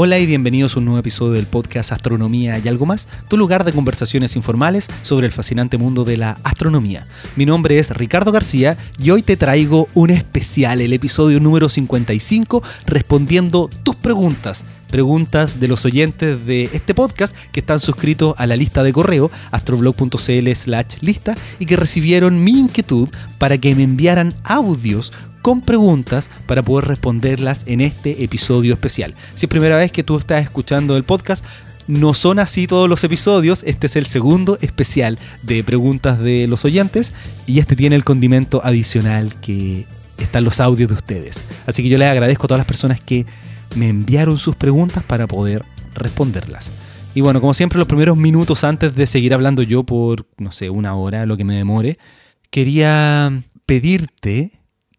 Hola y bienvenidos a un nuevo episodio del podcast Astronomía y algo más, tu lugar de conversaciones informales sobre el fascinante mundo de la astronomía. Mi nombre es Ricardo García y hoy te traigo un especial, el episodio número 55, respondiendo tus preguntas preguntas de los oyentes de este podcast que están suscritos a la lista de correo astroblog.cl slash lista y que recibieron mi inquietud para que me enviaran audios con preguntas para poder responderlas en este episodio especial. Si es primera vez que tú estás escuchando el podcast, no son así todos los episodios, este es el segundo especial de preguntas de los oyentes y este tiene el condimento adicional que están los audios de ustedes. Así que yo les agradezco a todas las personas que me enviaron sus preguntas para poder responderlas. Y bueno, como siempre, los primeros minutos antes de seguir hablando yo por, no sé, una hora, lo que me demore, quería pedirte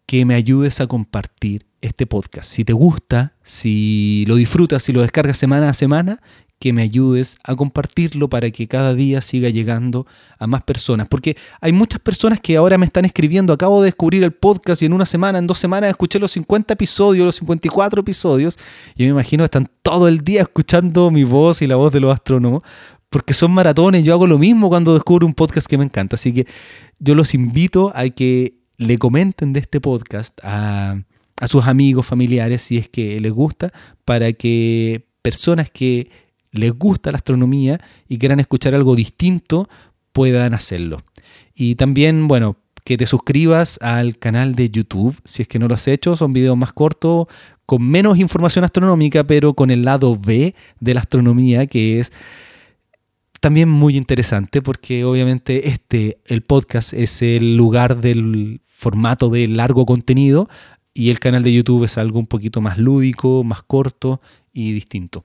que me ayudes a compartir este podcast. Si te gusta, si lo disfrutas, si lo descargas semana a semana, que me ayudes a compartirlo para que cada día siga llegando a más personas. Porque hay muchas personas que ahora me están escribiendo, acabo de descubrir el podcast y en una semana, en dos semanas escuché los 50 episodios, los 54 episodios. Y yo me imagino que están todo el día escuchando mi voz y la voz de los astrónomos. Porque son maratones, yo hago lo mismo cuando descubro un podcast que me encanta. Así que yo los invito a que le comenten de este podcast a, sus amigos, familiares, si es que les gusta, para que personas que les gusta la astronomía y quieran escuchar algo distinto puedan hacerlo. Y también, bueno, que te suscribas al canal de YouTube, si es que no lo has hecho, son videos más cortos, con menos información astronómica, pero con el lado B de la astronomía, que es también muy interesante, porque obviamente este, el podcast, es el lugar del formato de largo contenido y el canal de YouTube es algo un poquito más lúdico, más corto y distinto.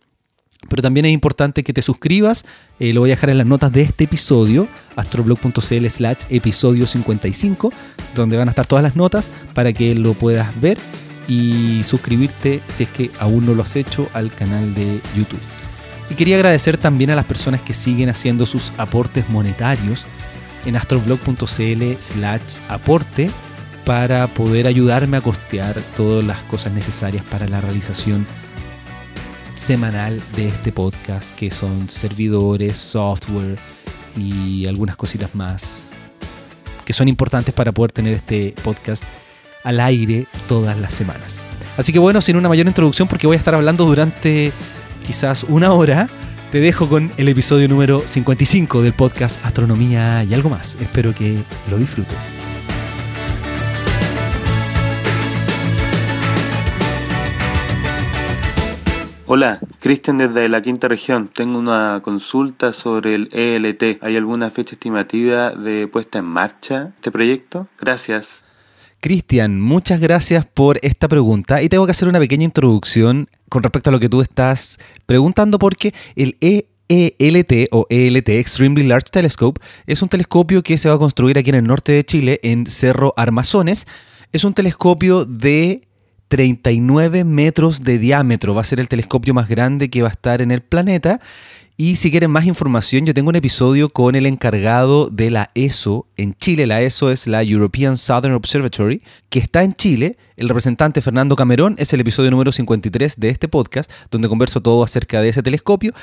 Pero también es importante que te suscribas, eh, lo voy a dejar en las notas de este episodio, astroblog.cl slash episodio 55, donde van a estar todas las notas para que lo puedas ver y suscribirte si es que aún no lo has hecho al canal de YouTube. Y quería agradecer también a las personas que siguen haciendo sus aportes monetarios en astroblog.cl slash aporte para poder ayudarme a costear todas las cosas necesarias para la realización semanal de este podcast, que son servidores, software y algunas cositas más que son importantes para poder tener este podcast al aire todas las semanas. Así que bueno, sin una mayor introducción, porque voy a estar hablando durante quizás una hora, te dejo con el episodio número 55 del podcast Astronomía y algo más. Espero que lo disfrutes. Hola, Cristian desde la quinta región. Tengo una consulta sobre el ELT. ¿Hay alguna fecha estimativa de puesta en marcha este proyecto? Gracias. Cristian, muchas gracias por esta pregunta y tengo que hacer una pequeña introducción con respecto a lo que tú estás preguntando porque el ELT o ELT Extremely Large Telescope es un telescopio que se va a construir aquí en el norte de Chile en Cerro Armazones. Es un telescopio de 39 metros de diámetro. Va a ser el telescopio más grande que va a estar en el planeta. Y si quieren más información, yo tengo un episodio con el encargado de la ESO en Chile. La ESO es la European Southern Observatory, que está en Chile. El representante Fernando Camerón es el episodio número 53 de este podcast, donde converso todo acerca de ese telescopio.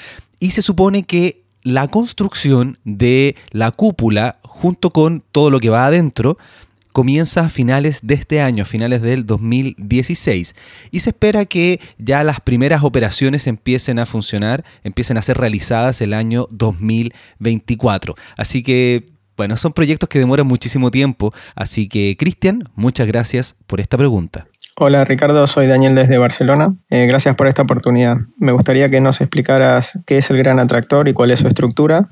Y se supone que la construcción de la cúpula, junto con todo lo que va adentro, comienza a finales de este año, a finales del 2016, y se espera que ya las primeras operaciones empiecen a funcionar, empiecen a ser realizadas el año 2024. Así que, bueno, son proyectos que demoran muchísimo tiempo, así que, Cristian, muchas gracias por esta pregunta. Hola Ricardo, soy Daniel desde Barcelona. Eh, gracias por esta oportunidad. Me gustaría que nos explicaras qué es el gran atractor y cuál es su estructura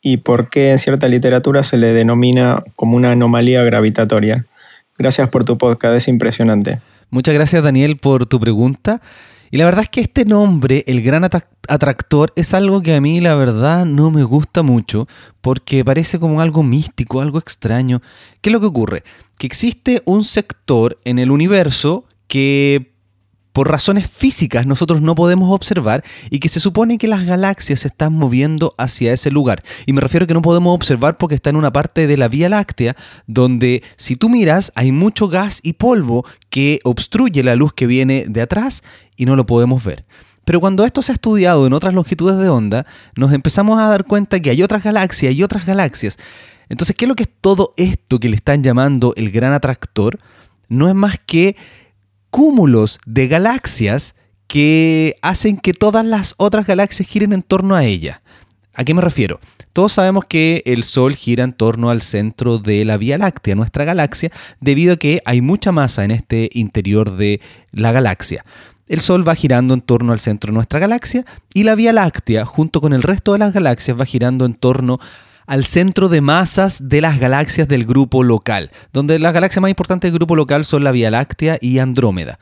y por qué en cierta literatura se le denomina como una anomalía gravitatoria. Gracias por tu podcast, es impresionante. Muchas gracias Daniel por tu pregunta. Y la verdad es que este nombre, el gran atractor, es algo que a mí la verdad no me gusta mucho porque parece como algo místico, algo extraño. ¿Qué es lo que ocurre? Que existe un sector en el universo que por razones físicas nosotros no podemos observar y que se supone que las galaxias se están moviendo hacia ese lugar. Y me refiero a que no podemos observar porque está en una parte de la Vía Láctea donde si tú miras hay mucho gas y polvo que obstruye la luz que viene de atrás y no lo podemos ver. Pero cuando esto se ha estudiado en otras longitudes de onda, nos empezamos a dar cuenta que hay otras galaxias y otras galaxias. Entonces, ¿qué es lo que es todo esto que le están llamando el gran atractor? No es más que cúmulos de galaxias que hacen que todas las otras galaxias giren en torno a ella. ¿A qué me refiero? Todos sabemos que el Sol gira en torno al centro de la Vía Láctea, nuestra galaxia, debido a que hay mucha masa en este interior de la galaxia. El Sol va girando en torno al centro de nuestra galaxia y la Vía Láctea, junto con el resto de las galaxias, va girando en torno al centro de masas de las galaxias del grupo local, donde las galaxias más importantes del grupo local son la Vía Láctea y Andrómeda.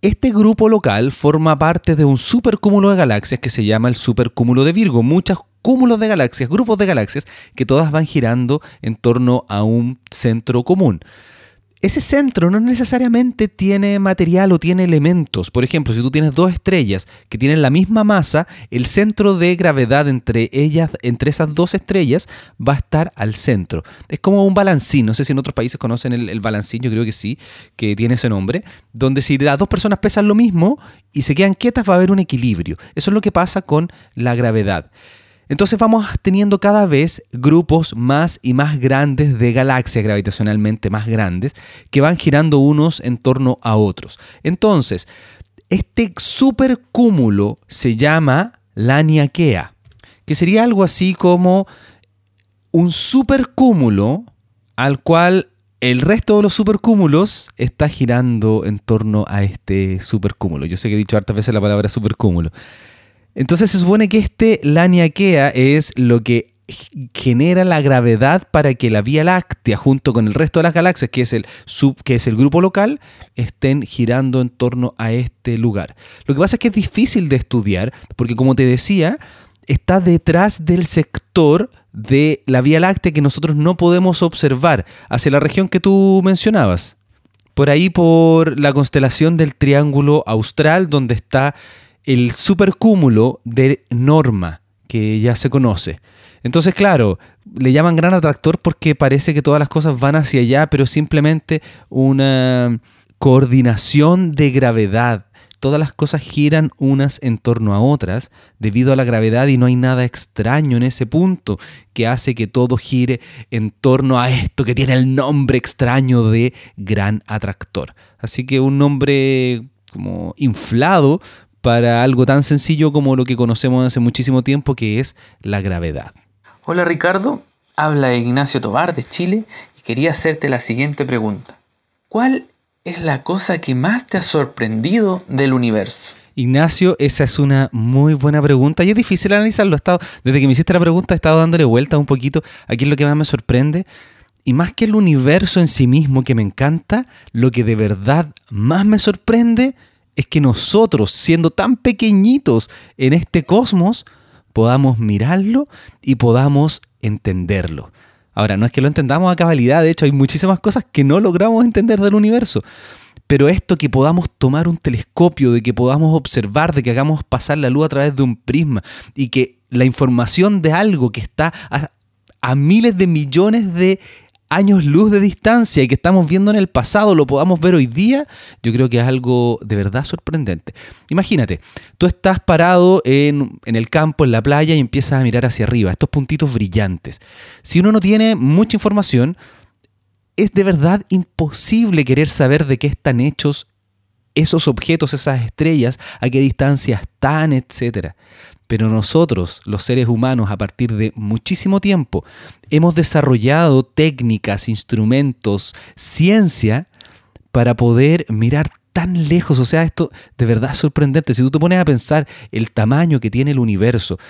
Este grupo local forma parte de un supercúmulo de galaxias que se llama el supercúmulo de Virgo. Muchos cúmulos de galaxias, grupos de galaxias, que todas van girando en torno a un centro común ese centro no necesariamente tiene material o tiene elementos. Por ejemplo, si tú tienes dos estrellas que tienen la misma masa, el centro de gravedad entre ellas, entre esas dos estrellas, va a estar al centro. Es como un balancín. No sé si en otros países conocen el, el balancín, yo creo que sí, que tiene ese nombre, donde si las dos personas pesan lo mismo y se quedan quietas, va a haber un equilibrio. Eso es lo que pasa con la gravedad. Entonces vamos teniendo cada vez grupos más y más grandes de galaxias gravitacionalmente más grandes que van girando unos en torno a otros. Entonces, este supercúmulo se llama la Niaquea, que sería algo así como un supercúmulo al cual el resto de los supercúmulos está girando en torno a este supercúmulo. Yo sé que he dicho hartas veces la palabra supercúmulo. Entonces se supone que este Laniakea es lo que genera la gravedad para que la Vía Láctea, junto con el resto de las galaxias, que es el, sub, que es el grupo local, estén girando en torno a este lugar. Lo que pasa es que es difícil de estudiar, porque como te decía, está detrás del sector de la Vía Láctea que nosotros no podemos observar, hacia la región que tú mencionabas. Por ahí, por la constelación del Triángulo Austral, donde está el supercúmulo de norma que ya se conoce. Entonces, claro, le llaman gran atractor porque parece que todas las cosas van hacia allá, pero simplemente una coordinación de gravedad. Todas las cosas giran unas en torno a otras debido a la gravedad y no hay nada extraño en ese punto que hace que todo gire en torno a esto que tiene el nombre extraño de gran atractor. Así que un nombre como inflado para algo tan sencillo como lo que conocemos hace muchísimo tiempo, que es la gravedad. Hola Ricardo, habla Ignacio Tobar de Chile y quería hacerte la siguiente pregunta. ¿Cuál es la cosa que más te ha sorprendido del universo? Ignacio, esa es una muy buena pregunta y es difícil analizarlo. estado, desde que me hiciste la pregunta he estado dándole vuelta un poquito. Aquí es lo que más me sorprende. Y más que el universo en sí mismo que me encanta, lo que de verdad más me sorprende es que nosotros, siendo tan pequeñitos en este cosmos, podamos mirarlo y podamos entenderlo. Ahora, no es que lo entendamos a cabalidad, de hecho hay muchísimas cosas que no logramos entender del universo. Pero esto que podamos tomar un telescopio, de que podamos observar, de que hagamos pasar la luz a través de un prisma y que la información de algo que está a, a miles de millones de años luz de distancia y que estamos viendo en el pasado lo podamos ver hoy día, yo creo que es algo de verdad sorprendente. Imagínate, tú estás parado en, en, el campo, en la playa y empiezas a mirar hacia arriba, estos puntitos brillantes. Si uno no tiene mucha información, es de verdad imposible querer saber de qué están hechos esos objetos, esas estrellas, a qué distancia están, etcétera. Pero nosotros, los seres humanos, a partir de muchísimo tiempo, hemos desarrollado técnicas, instrumentos, ciencia para poder mirar tan lejos. O sea, esto de verdad es sorprendente. Si tú te pones a pensar el tamaño que tiene el universo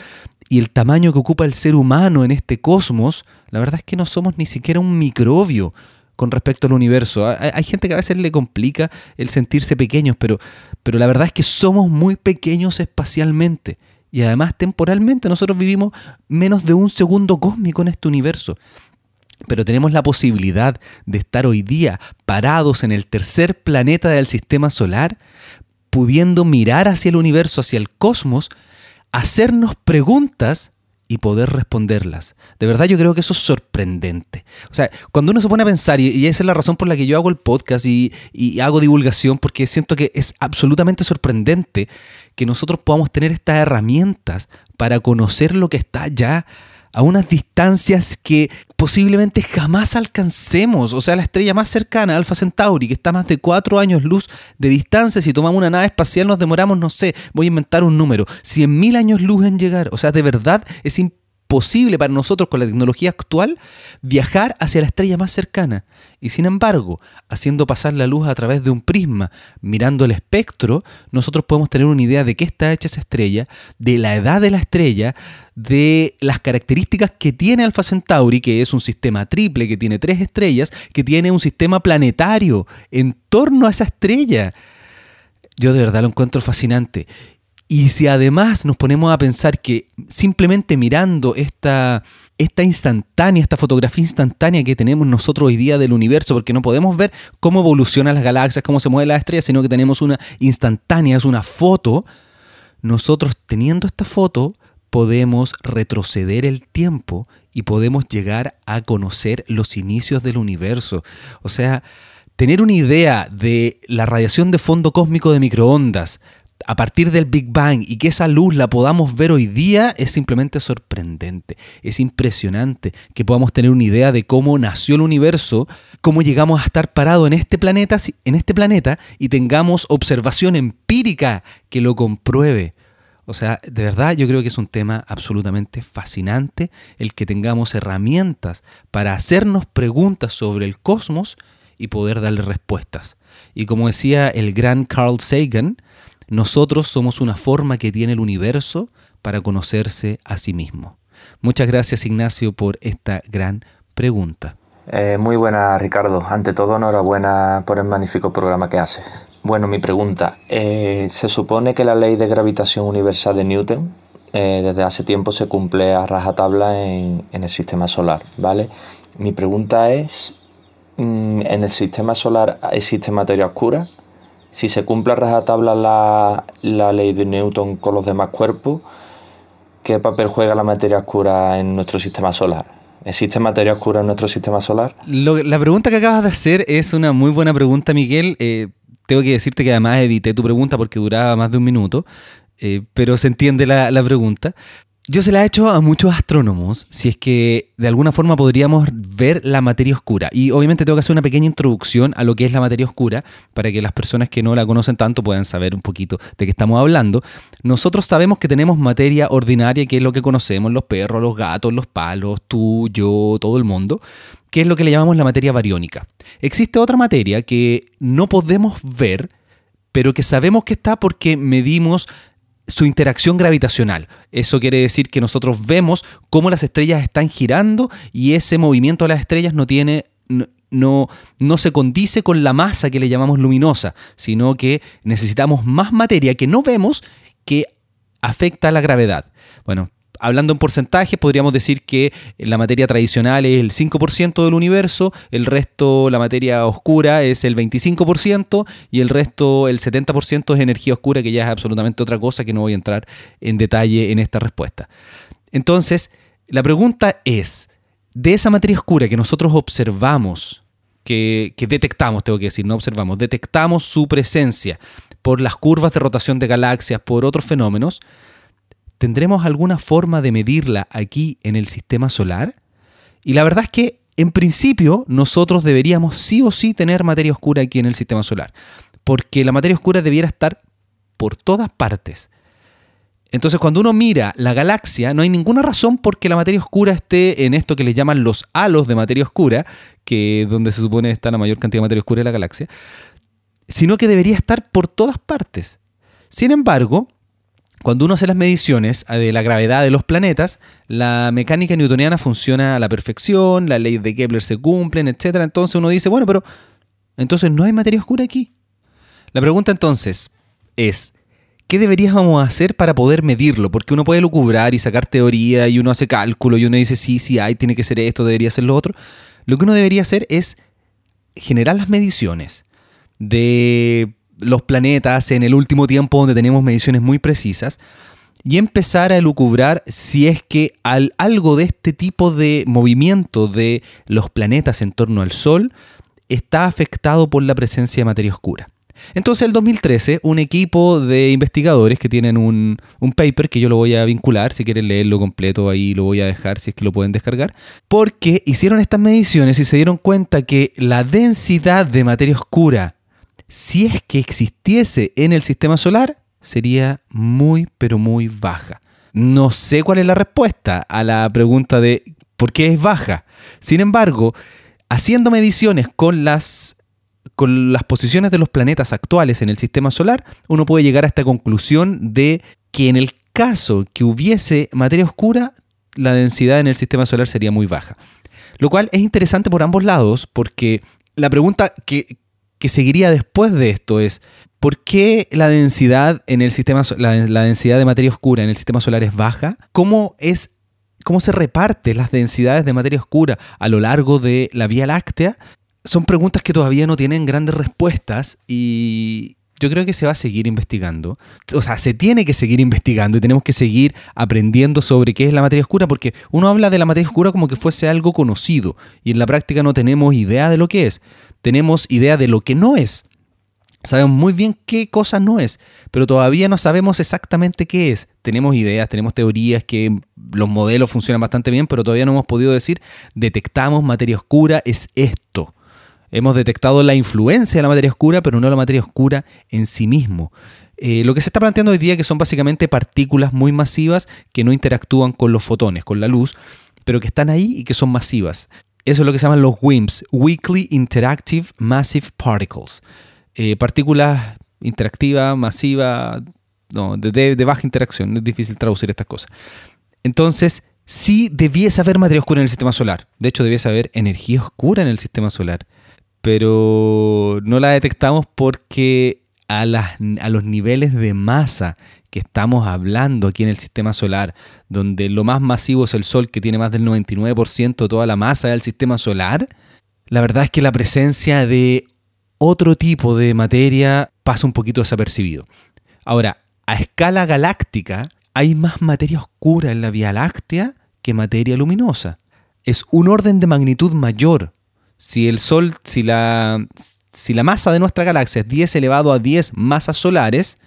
y el tamaño que ocupa el ser humano en este cosmos, la verdad es que no somos ni siquiera un microbio con respecto al universo. Hay, gente que a veces le complica el sentirse pequeños, pero, pero la verdad es que somos muy pequeños espacialmente. Y además temporalmente nosotros vivimos menos de un segundo cósmico en este universo. Pero tenemos la posibilidad de estar hoy día parados en el tercer planeta del sistema solar, pudiendo mirar hacia el universo, hacia el cosmos, hacernos preguntas y poder responderlas. De verdad yo creo que eso es sorprendente. O sea, cuando uno se pone a pensar, y, esa es la razón por la que yo hago el podcast y, hago divulgación, porque siento que es absolutamente sorprendente que nosotros podamos tener estas herramientas para conocer lo que está ya a unas distancias que posiblemente jamás alcancemos. O sea, la estrella más cercana, Alpha Centauri, que está a más de cuatro años luz de distancia, si tomamos una nave espacial nos demoramos, no sé, voy a inventar un número, 100.000 años luz en llegar. O sea, de verdad es imposible para nosotros con la tecnología actual viajar hacia la estrella más cercana. Y sin embargo, haciendo pasar la luz a través de un prisma, mirando el espectro, nosotros podemos tener una idea de qué está hecha esa estrella, de la edad de la estrella, de las características que tiene Alpha Centauri, que es un sistema triple, que tiene tres estrellas, que tiene un sistema planetario en torno a esa estrella. Yo de verdad lo encuentro fascinante. Y si además nos ponemos a pensar que simplemente mirando esta, esta instantánea, esta fotografía instantánea que tenemos nosotros hoy día del universo, porque no podemos ver cómo evolucionan las galaxias, cómo se mueven las estrellas, sino que tenemos una instantánea, es una foto, nosotros teniendo esta foto podemos retroceder el tiempo y podemos llegar a conocer los inicios del universo. O sea, tener una idea de la radiación de fondo cósmico de microondas, a partir del Big Bang y que esa luz la podamos ver hoy día es simplemente sorprendente. Es impresionante que podamos tener una idea de cómo nació el universo, cómo llegamos a estar parados en este planeta, en este planeta y tengamos observación empírica que lo compruebe. O sea, de verdad yo creo que es un tema absolutamente fascinante el que tengamos herramientas para hacernos preguntas sobre el cosmos y poder darle respuestas. Y como decía el gran Carl Sagan, nosotros somos una forma que tiene el universo para conocerse a sí mismo. Muchas gracias Ignacio por esta gran pregunta. Eh, muy buena Ricardo. Ante todo enhorabuena por el magnífico programa que haces. Bueno, mi pregunta. Eh, se supone que la ley de gravitación universal de Newton eh, desde hace tiempo se cumple a rajatabla en, en el sistema solar, ¿vale? Mi pregunta es, mm, ¿en el sistema solar existe materia oscura? Si se cumple a rajatabla la, la ley de Newton con los demás cuerpos, ¿qué papel juega la materia oscura en nuestro sistema solar? ¿Existe materia oscura en nuestro sistema solar? la pregunta que acabas de hacer es una muy buena pregunta, Miguel. Eh, tengo que decirte que además edité tu pregunta porque duraba más de un minuto, eh, pero se entiende la, la pregunta. Yo se la he hecho a muchos astrónomos, si es que de alguna forma podríamos ver la materia oscura. Y obviamente tengo que hacer una pequeña introducción a lo que es la materia oscura, para que las personas que no la conocen tanto puedan saber un poquito de qué estamos hablando. Nosotros sabemos que tenemos materia ordinaria, que es lo que conocemos, los perros, los gatos, los palos, tú, yo, todo el mundo, que es lo que le llamamos la materia bariónica. Existe otra materia que no podemos ver, pero que sabemos que está porque medimos su interacción gravitacional. Eso quiere decir que nosotros vemos cómo las estrellas están girando y ese movimiento de las estrellas no tiene no, no, se condice con la masa que le llamamos luminosa, sino que necesitamos más materia que no vemos que afecta a la gravedad. Bueno, hablando en porcentajes, podríamos decir que la materia tradicional es el 5% del universo, el resto, la materia oscura, es el 25% y el resto, el 70% es energía oscura, que ya es absolutamente otra cosa que no voy a entrar en detalle en esta respuesta. Entonces, la pregunta es, de esa materia oscura que nosotros observamos, que, que detectamos, tengo que decir, no observamos, detectamos su presencia por las curvas de rotación de galaxias, por otros fenómenos, ¿Tendremos alguna forma de medirla aquí en el sistema solar? Y la verdad es que, en principio, nosotros deberíamos sí o sí tener materia oscura aquí en el sistema solar, porque la materia oscura debiera estar por todas partes. Entonces, cuando uno mira la galaxia, no hay ninguna razón por que la materia oscura esté en esto que le llaman los halos de materia oscura, que donde se supone está la mayor cantidad de materia oscura de la galaxia, sino que debería estar por todas partes. Sin embargo, cuando uno hace las mediciones ah, de la gravedad de los planetas, la mecánica newtoniana funciona a la perfección, las leyes de Kepler se cumplen, etc. Entonces uno dice, bueno, pero entonces no hay materia oscura aquí. La pregunta entonces es, ¿qué deberíamos hacer para poder medirlo? Porque uno puede lucubrar y sacar teoría y uno hace cálculo y uno dice, sí, sí hay, tiene que ser esto, debería ser lo otro. Lo que uno debería hacer es generar las mediciones de los planetas en el último tiempo donde tenemos mediciones muy precisas y empezar a elucubrar si es que al, algo de este tipo de movimiento de los planetas en torno al Sol está afectado por la presencia de materia oscura. Entonces, el 2013, un equipo de investigadores que tienen un, un, paper que yo lo voy a vincular, si quieren leerlo completo ahí lo voy a dejar, si es que lo pueden descargar, porque hicieron estas mediciones y se dieron cuenta que la densidad de materia oscura, si es que existiese en el sistema solar, sería muy, pero muy baja. No sé cuál es la respuesta a la pregunta de por qué es baja. Sin embargo, haciendo mediciones con las, con las posiciones de los planetas actuales en el sistema solar, uno puede llegar a esta conclusión de que en el caso que hubiese materia oscura, la densidad en el sistema solar sería muy baja. Lo cual es interesante por ambos lados, porque la pregunta que, que seguiría después de esto es, ¿por qué la densidad en el sistema la, densidad de materia oscura en el sistema solar es baja? ¿Cómo es cómo se reparten las densidades de materia oscura a lo largo de la Vía Láctea? Son preguntas que todavía no tienen grandes respuestas y yo creo que se va a seguir investigando. O sea, se tiene que seguir investigando y tenemos que seguir aprendiendo sobre qué es la materia oscura, porque uno habla de la materia oscura como que fuese algo conocido y en la práctica no tenemos idea de lo que es tenemos idea de lo que no es. Sabemos muy bien qué cosa no es, pero todavía no sabemos exactamente qué es. Tenemos ideas, tenemos teorías que los modelos funcionan bastante bien, pero todavía no hemos podido decir, detectamos materia oscura, es esto. Hemos detectado la influencia de la materia oscura, pero no la materia oscura en sí mismo. Eh, lo que se está planteando hoy día que son básicamente partículas muy masivas que no interactúan con los fotones, con la luz, pero que están ahí y que son masivas. Eso es lo que se llaman los WIMPs, Weakly Interactive Massive Particles. Eh, partículas interactivas, masivas, no, de, baja interacción, es difícil traducir estas cosas. Entonces, sí debiese haber materia oscura en el sistema solar. De hecho, debiese haber energía oscura en el sistema solar. Pero no la detectamos porque a, los niveles de masa que estamos hablando aquí en el sistema solar, donde lo más masivo es el Sol, que tiene más del 99% de toda la masa del sistema solar, la verdad es que la presencia de otro tipo de materia pasa un poquito desapercibido. Ahora, a escala galáctica, hay más materia oscura en la Vía Láctea que materia luminosa. Es un orden de magnitud mayor. Si el Sol, si la, masa de nuestra galaxia es 10 elevado a 10 masas solares,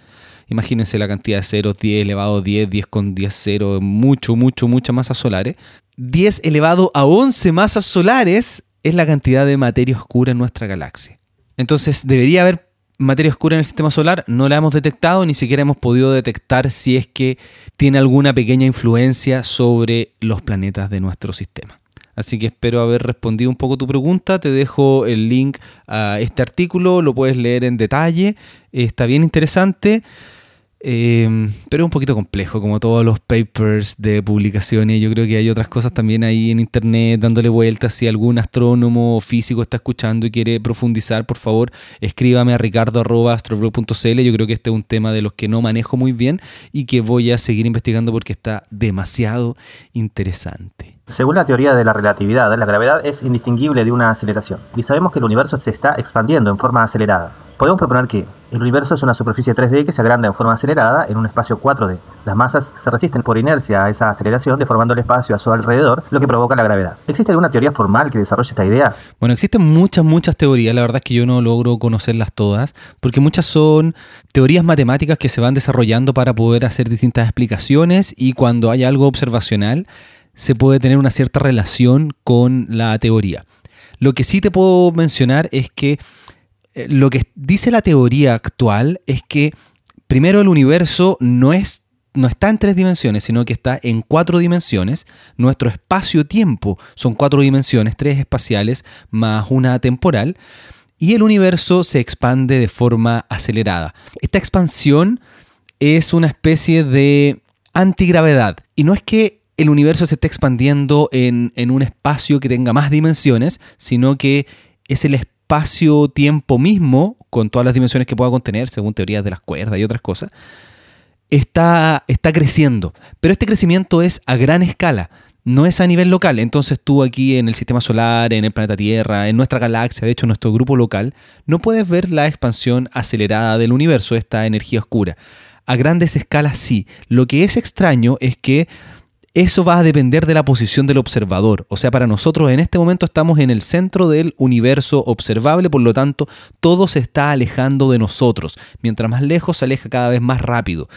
Imagínense la cantidad de ceros, 10 elevado a 10, 10 con 10 cero, mucho, mucho, muchas masas solares. 10 elevado a 11 masas solares es la cantidad de materia oscura en nuestra galaxia. Entonces, debería haber materia oscura en el sistema solar, no la hemos detectado, ni siquiera hemos podido detectar si es que tiene alguna pequeña influencia sobre los planetas de nuestro sistema. Así que espero haber respondido un poco tu pregunta. Te dejo el link a este artículo, lo puedes leer en detalle. Está bien interesante. Eh, pero es un poquito complejo, como todos los papers de publicaciones. Yo creo que hay otras cosas también ahí en internet dándole vueltas. Si algún astrónomo o físico está escuchando y quiere profundizar, por favor, escríbame a ricardo.astroblog.cl. Yo creo que este es un tema de los que no manejo muy bien y que voy a seguir investigando porque está demasiado interesante. Según la teoría de la relatividad, la gravedad es indistinguible de una aceleración, y sabemos que el universo se está expandiendo en forma acelerada. Podemos proponer que el universo es una superficie 3D que se agranda en forma acelerada en un espacio 4D. Las masas se resisten por inercia a esa aceleración, deformando el espacio a su alrededor, lo que provoca la gravedad. ¿Existe alguna teoría formal que desarrolle esta idea? Bueno, existen muchas, muchas teorías. La verdad es que yo no logro conocerlas todas, porque muchas son teorías matemáticas que se van desarrollando para poder hacer distintas explicaciones y cuando hay algo observacional, se puede tener una cierta relación con la teoría. Lo que sí te puedo mencionar es que eh, lo que dice la teoría actual es que primero el universo no es no está en tres dimensiones, sino que está en cuatro dimensiones. Nuestro espacio-tiempo son cuatro dimensiones, tres espaciales más una temporal. Y el universo se expande de forma acelerada. Esta expansión es una especie de antigravedad. Y no es que el universo se está expandiendo en, un espacio que tenga más dimensiones, sino que es el espacio-tiempo mismo, con todas las dimensiones que pueda contener, según teorías de las cuerdas y otras cosas, está, está creciendo. Pero este crecimiento es a gran escala, no es a nivel local. Entonces tú aquí en el sistema solar, en el planeta Tierra, en nuestra galaxia, de hecho en nuestro grupo local, no puedes ver la expansión acelerada del universo, esta energía oscura. A grandes escalas sí. Lo que es extraño es que eso va a depender de la posición del observador. O sea, para nosotros en este momento estamos en el centro del universo observable, por lo tanto, todo se está alejando de nosotros. Mientras más lejos se aleja cada vez más rápido.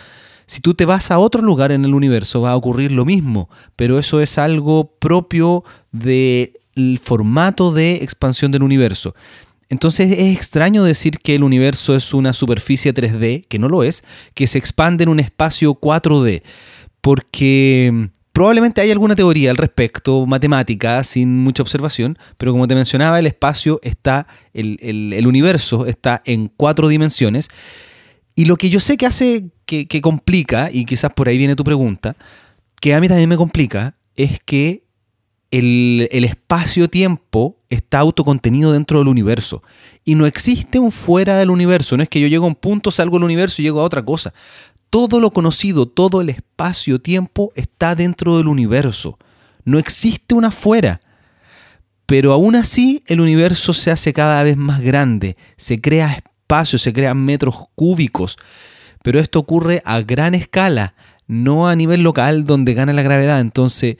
Si tú te vas a otro lugar en el universo va a ocurrir lo mismo, pero eso es algo propio del formato de expansión del universo. Entonces es extraño decir que el universo es una superficie 3D, que no lo es, que se expande en un espacio 4D, porque probablemente hay alguna teoría al respecto, matemática, sin mucha observación, pero como te mencionaba, el espacio está, el, universo está en cuatro dimensiones, y lo que yo sé que hace, que, que complica, y quizás por ahí viene tu pregunta, que a mí también me complica, es que el, espacio-tiempo está autocontenido dentro del universo. Y no existe un fuera del universo. No es que yo llego a un punto, salgo del universo y llego a otra cosa. Todo lo conocido, todo el espacio-tiempo está dentro del universo. No existe una fuera. Pero aún así el universo se hace cada vez más grande. Se crea espacio, se crean metros cúbicos. Pero esto ocurre a gran escala, no a nivel local donde gana la gravedad. Entonces,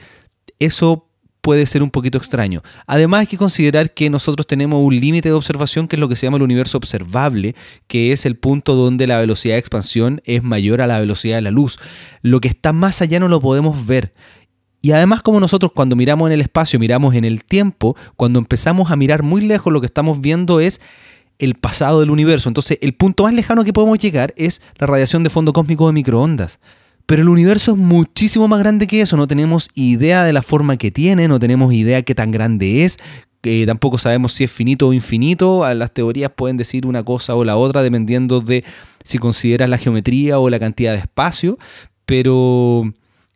eso puede ser un poquito extraño. Además hay que considerar que nosotros tenemos un límite de observación que es lo que se llama el universo observable, que es el punto donde la velocidad de expansión es mayor a la velocidad de la luz. Lo que está más allá no lo podemos ver. Y además como nosotros cuando miramos en el espacio, miramos en el tiempo, cuando empezamos a mirar muy lejos lo que estamos viendo es el pasado del universo. Entonces el punto más lejano que podemos llegar es la radiación de fondo cósmico de microondas. Pero el universo es muchísimo más grande que eso, no tenemos idea de la forma que tiene, no tenemos idea qué tan grande es, que tampoco sabemos si es finito o infinito, las teorías pueden decir una cosa o la otra dependiendo de si consideras la geometría o la cantidad de espacio, pero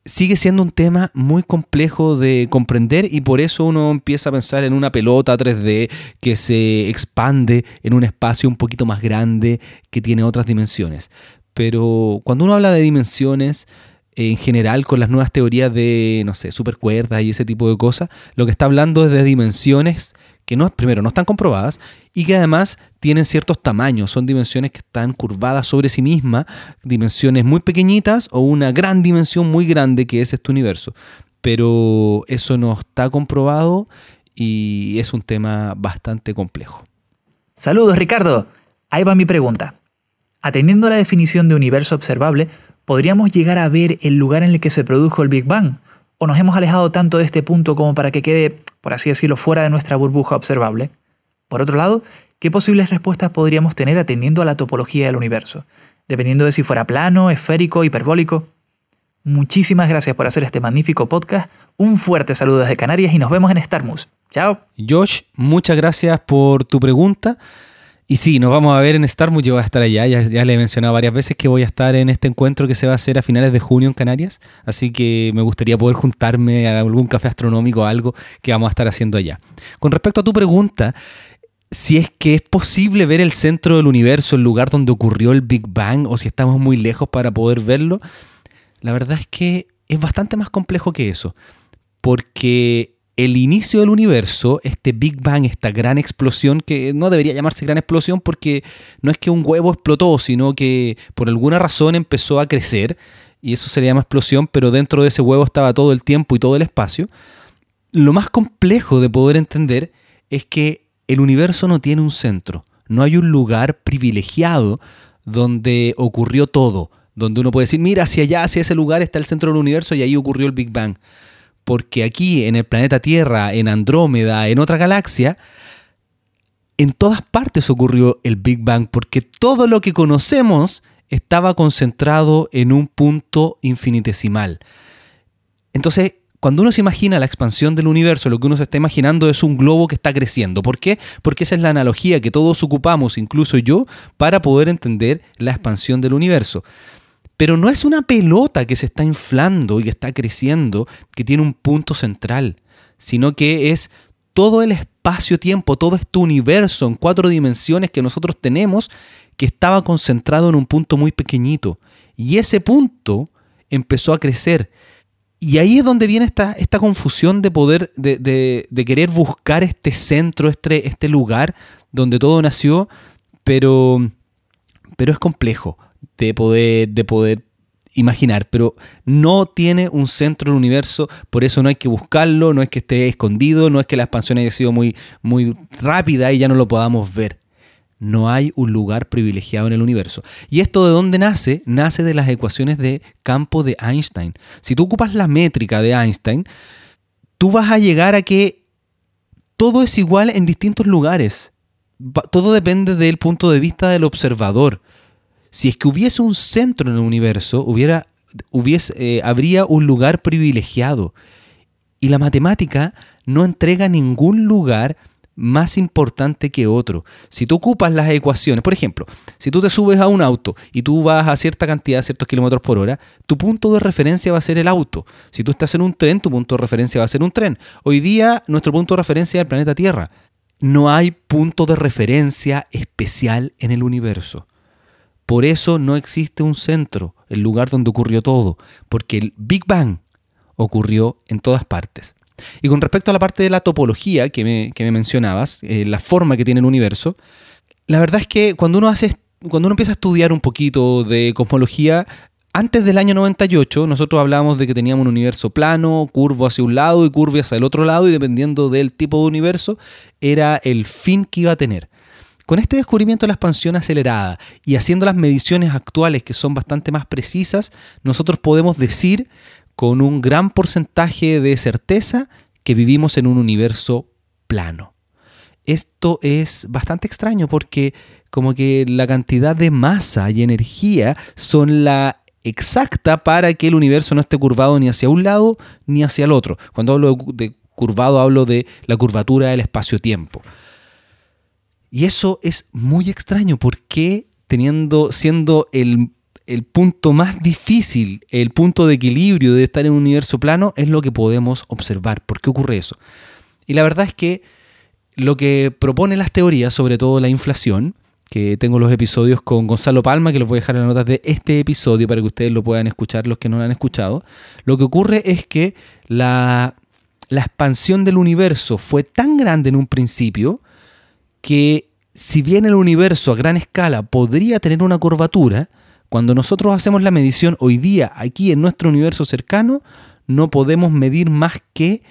sigue siendo un tema muy complejo de comprender y por eso uno empieza a pensar en una pelota 3D que se expande en un espacio un poquito más grande que tiene otras dimensiones. Pero cuando uno habla de dimensiones, en general con las nuevas teorías de, no sé, supercuerdas y ese tipo de cosas, lo que está hablando es de dimensiones que no, primero no están comprobadas y que además tienen ciertos tamaños, son dimensiones que están curvadas sobre sí mismas, dimensiones muy pequeñitas o una gran dimensión muy grande que es este universo. Pero eso no está comprobado y es un tema bastante complejo. Saludos Ricardo, ahí va mi pregunta. Atendiendo a la definición de universo observable, podríamos llegar a ver el lugar en el que se produjo el Big Bang, o nos hemos alejado tanto de este punto como para que quede, por así decirlo, fuera de nuestra burbuja observable. Por otro lado, ¿qué posibles respuestas podríamos tener atendiendo a la topología del universo? Dependiendo de si fuera plano, esférico, hiperbólico. Muchísimas gracias por hacer este magnífico podcast. Un fuerte saludo desde Canarias y nos vemos en Starmus. Chao. Josh, muchas gracias por tu pregunta. Y sí, nos vamos a ver en Starmouth, yo voy a estar allá, ya, le he mencionado varias veces que voy a estar en este encuentro que se va a hacer a finales de junio en Canarias, así que me gustaría poder juntarme a algún café astronómico o algo que vamos a estar haciendo allá. Con respecto a tu pregunta, si es que es posible ver el centro del universo, el lugar donde ocurrió el Big Bang, o si estamos muy lejos para poder verlo, la verdad es que es bastante más complejo que eso, porque el inicio del universo, este Big Bang, esta gran explosión, que no debería llamarse gran explosión porque no es que un huevo explotó, sino que por alguna razón empezó a crecer, y eso se le llama explosión, pero dentro de ese huevo estaba todo el tiempo y todo el espacio. Lo más complejo de poder entender es que el universo no tiene un centro, no hay un lugar privilegiado donde ocurrió todo, donde uno puede decir, mira, hacia allá, hacia ese lugar está el centro del universo y ahí ocurrió el Big Bang porque aquí en el planeta Tierra, en Andrómeda, en otra galaxia, en todas partes ocurrió el Big Bang, porque todo lo que conocemos estaba concentrado en un punto infinitesimal. Entonces, cuando uno se imagina la expansión del universo, lo que uno se está imaginando es un globo que está creciendo. ¿Por qué? Porque esa es la analogía que todos ocupamos, incluso yo, para poder entender la expansión del universo. Pero no es una pelota que se está inflando y que está creciendo, que tiene un punto central, sino que es todo el espacio-tiempo, todo este universo en cuatro dimensiones que nosotros tenemos, que estaba concentrado en un punto muy pequeñito. Y ese punto empezó a crecer. Y ahí es donde viene esta, confusión de poder, de, de, querer buscar este centro, este, este lugar donde todo nació, pero, pero es complejo de poder, de poder imaginar, pero no tiene un centro del universo, por eso no hay que buscarlo, no es que esté escondido, no es que la expansión haya sido muy, muy rápida y ya no lo podamos ver. No hay un lugar privilegiado en el universo. ¿Y esto de dónde nace? Nace de las ecuaciones de campo de Einstein. Si tú ocupas la métrica de Einstein, tú vas a llegar a que todo es igual en distintos lugares. Todo depende del punto de vista del observador. Si es que hubiese un centro en el universo, hubiera, hubiese, eh, habría un lugar privilegiado. Y la matemática no entrega ningún lugar más importante que otro. Si tú ocupas las ecuaciones, por ejemplo, si tú te subes a un auto y tú vas a cierta cantidad, ciertos kilómetros por hora, tu punto de referencia va a ser el auto. Si tú estás en un tren, tu punto de referencia va a ser un tren. Hoy día nuestro punto de referencia es el planeta Tierra. No hay punto de referencia especial en el universo. Por eso no existe un centro, el lugar donde ocurrió todo, porque el Big Bang ocurrió en todas partes. Y con respecto a la parte de la topología que me, mencionabas, eh, la forma que tiene el universo, la verdad es que cuando uno hace, cuando uno empieza a estudiar un poquito de cosmología, antes del año 98 nosotros hablábamos de que teníamos un universo plano, curvo hacia un lado y curvo hacia el otro lado y dependiendo del tipo de universo era el fin que iba a tener. Con este descubrimiento de la expansión acelerada y haciendo las mediciones actuales que son bastante más precisas, nosotros podemos decir con un gran porcentaje de certeza que vivimos en un universo plano. Esto es bastante extraño porque como que la cantidad de masa y energía son la exacta para que el universo no esté curvado ni hacia un lado ni hacia el otro. Cuando hablo de curvado hablo de la curvatura del espacio-tiempo. Y eso es muy extraño porque teniendo, siendo el, punto más difícil, el punto de equilibrio de estar en un universo plano, es lo que podemos observar. ¿Por qué ocurre eso? Y la verdad es que lo que proponen las teorías, sobre todo la inflación, que tengo los episodios con Gonzalo Palma, que los voy a dejar en las notas de este episodio para que ustedes lo puedan escuchar los que no lo han escuchado, lo que ocurre es que la, la expansión del universo fue tan grande en un principio que si bien el universo a gran escala podría tener una curvatura, cuando nosotros hacemos la medición hoy día aquí en nuestro universo cercano, no podemos medir más que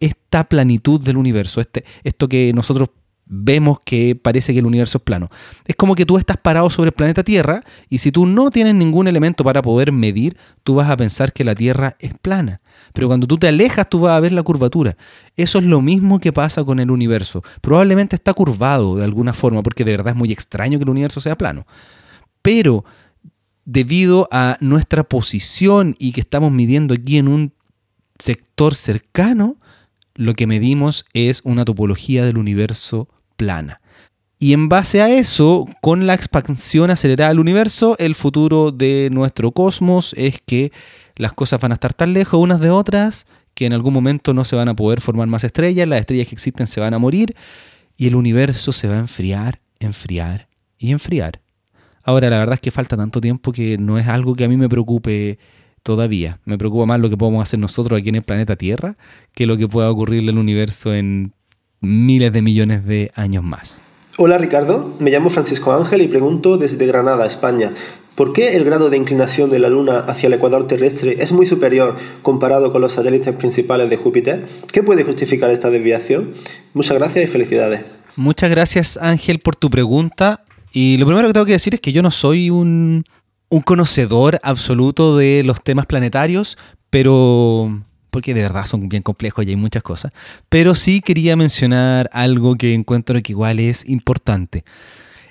esta planitud del universo, este, esto que nosotros vemos que parece que el universo es plano. Es como que tú estás parado sobre el planeta Tierra y si tú no tienes ningún elemento para poder medir, tú vas a pensar que la Tierra es plana. Pero cuando tú te alejas, tú vas a ver la curvatura. Eso es lo mismo que pasa con el universo. Probablemente está curvado de alguna forma, porque de verdad es muy extraño que el universo sea plano. Pero debido a nuestra posición y que estamos midiendo aquí en un sector cercano, lo que medimos es una topología del universo plana. Y en base a eso, con la expansión acelerada del universo, el futuro de nuestro cosmos es que las cosas van a estar tan lejos unas de otras que en algún momento no se van a poder formar más estrellas, las estrellas que existen se van a morir y el universo se va a enfriar, enfriar y enfriar. Ahora, la verdad es que falta tanto tiempo que no es algo que a mí me preocupe todavía. Me preocupa más lo que podemos hacer nosotros aquí en el planeta Tierra que lo que pueda ocurrirle al universo en miles de millones de años más. Hola Ricardo, me llamo Francisco Ángel y pregunto desde Granada, España. ¿Por qué el grado de inclinación de la Luna hacia el ecuador terrestre es muy superior comparado con los satélites principales de Júpiter? ¿Qué puede justificar esta desviación? Muchas gracias y felicidades. Muchas gracias Ángel por tu pregunta. Y lo primero que tengo que decir es que yo no soy un, un conocedor absoluto de los temas planetarios, pero porque de verdad son bien complejos y hay muchas cosas, pero sí quería mencionar algo que encuentro que igual es importante.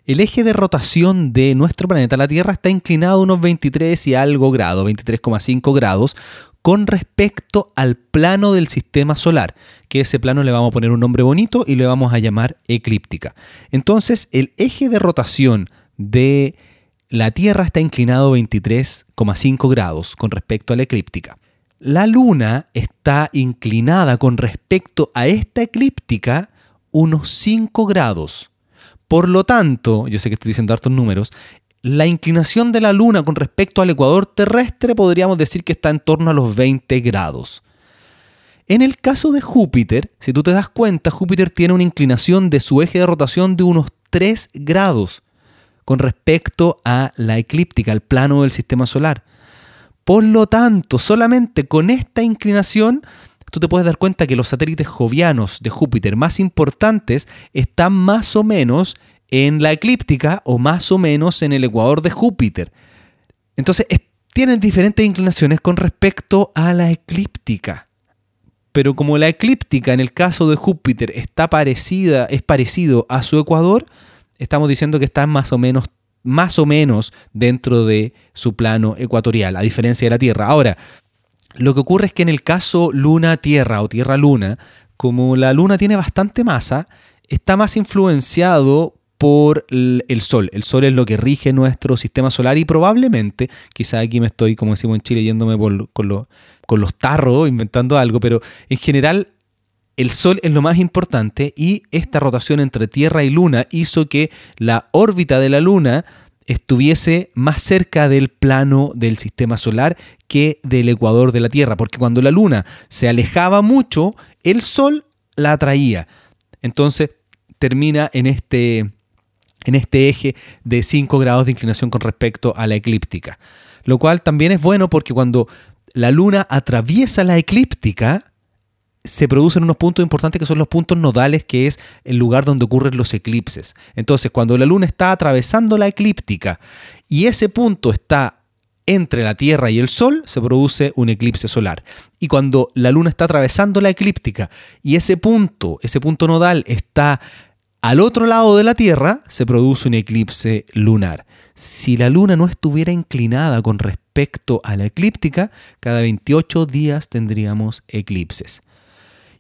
El eje de rotación de nuestro planeta, la Tierra, está inclinado unos 23 y algo grados, 23,5 grados, con respecto al plano del sistema solar, que ese plano le vamos a poner un nombre bonito y le vamos a llamar eclíptica. Entonces, el eje de rotación de la Tierra está inclinado 23,5 grados con respecto a la eclíptica. La luna está inclinada con respecto a esta eclíptica unos 5 grados. Por lo tanto, yo sé que estoy diciendo hartos números, la inclinación de la luna con respecto al ecuador terrestre podríamos decir que está en torno a los 20 grados. En el caso de Júpiter, si tú te das cuenta, Júpiter tiene una inclinación de su eje de rotación de unos 3 grados con respecto a la eclíptica, al plano del sistema solar. Por lo tanto, solamente con esta inclinación, tú te puedes dar cuenta que los satélites jovianos de Júpiter más importantes están más o menos en la eclíptica o más o menos en el ecuador de Júpiter. Entonces, tienen diferentes inclinaciones con respecto a la eclíptica. Pero como la eclíptica en el caso de Júpiter está parecida, es parecido a su ecuador, estamos diciendo que está más o menos más o menos dentro de su plano ecuatorial, a diferencia de la Tierra. Ahora, lo que ocurre es que en el caso Luna-Tierra o Tierra-Luna, como la Luna tiene bastante masa, está más influenciado por el Sol. El Sol es lo que rige nuestro sistema solar y probablemente, quizá aquí me estoy, como decimos en Chile, yéndome con, con los tarros, inventando algo, pero en general el Sol es lo más importante y esta rotación entre Tierra y Luna hizo que la órbita de la Luna estuviese más cerca del plano del sistema solar que del ecuador de la Tierra, porque cuando la Luna se alejaba mucho, el Sol la atraía. Entonces termina en este, en este eje de 5 grados de inclinación con respecto a la eclíptica. Lo cual también es bueno porque cuando la Luna atraviesa la eclíptica, se producen unos puntos importantes que son los puntos nodales, que es el lugar donde ocurren los eclipses. Entonces, cuando la luna está atravesando la eclíptica y ese punto está entre la Tierra y el Sol, se produce un eclipse solar. Y cuando la luna está atravesando la eclíptica y ese punto, ese punto nodal está al otro lado de la Tierra, se produce un eclipse lunar. Si la luna no estuviera inclinada con respecto a la eclíptica, cada 28 días tendríamos eclipses.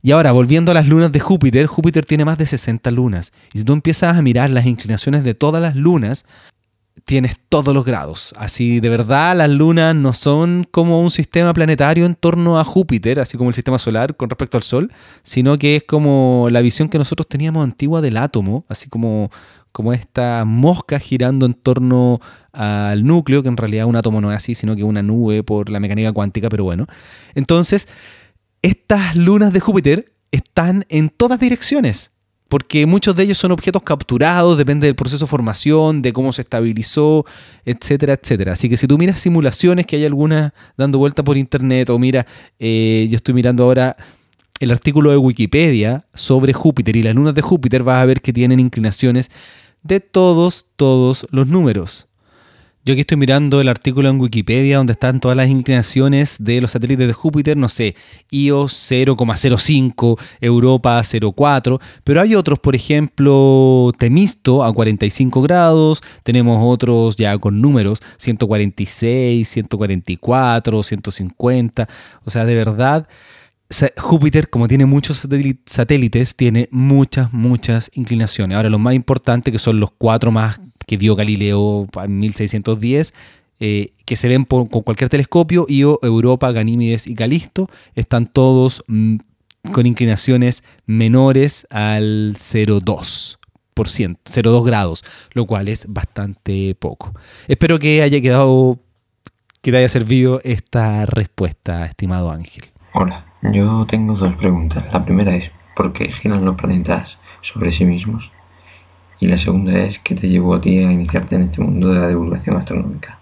Y ahora, volviendo a las lunas de Júpiter, Júpiter tiene más de 60 lunas. Y si tú empiezas a mirar las inclinaciones de todas las lunas, tienes todos los grados. Así, de verdad, las lunas no son como un sistema planetario en torno a Júpiter, así como el sistema solar con respecto al Sol, sino que es como la visión que nosotros teníamos antigua del átomo, así como, como esta mosca girando en torno al núcleo, que en realidad un átomo no es así, sino que una nube por la mecánica cuántica, pero bueno. Entonces, estas lunas de Júpiter están en todas direcciones, porque muchos de ellos son objetos capturados, depende del proceso de formación, de cómo se estabilizó, etcétera, etcétera. Así que si tú miras simulaciones, que hay algunas dando vuelta por internet, o mira, eh, yo estoy mirando ahora el artículo de Wikipedia sobre Júpiter y las lunas de Júpiter, vas a ver que tienen inclinaciones de todos, todos los números. Yo aquí estoy mirando el artículo en Wikipedia donde están todas las inclinaciones de los satélites de Júpiter, no sé, Io 0,05, Europa 0,4, pero hay otros, por ejemplo, Temisto a 45 grados, tenemos otros ya con números, 146, 144, 150, o sea, de verdad... Júpiter, como tiene muchos satélites, tiene muchas, muchas inclinaciones. Ahora, lo más importante, que son los cuatro más que vio Galileo en 1610, eh, que se ven con cualquier telescopio, Io, Europa, Ganímedes y Calisto, están todos mm, con inclinaciones menores al 0,2%, 0,2 grados, lo cual es bastante poco. Espero que haya quedado, que te haya servido esta respuesta, estimado Ángel. Hola, yo tengo dos preguntas. La primera es, ¿por qué giran los planetas sobre sí mismos? Y la segunda es, ¿qué te llevó a ti a iniciarte en este mundo de la divulgación astronómica?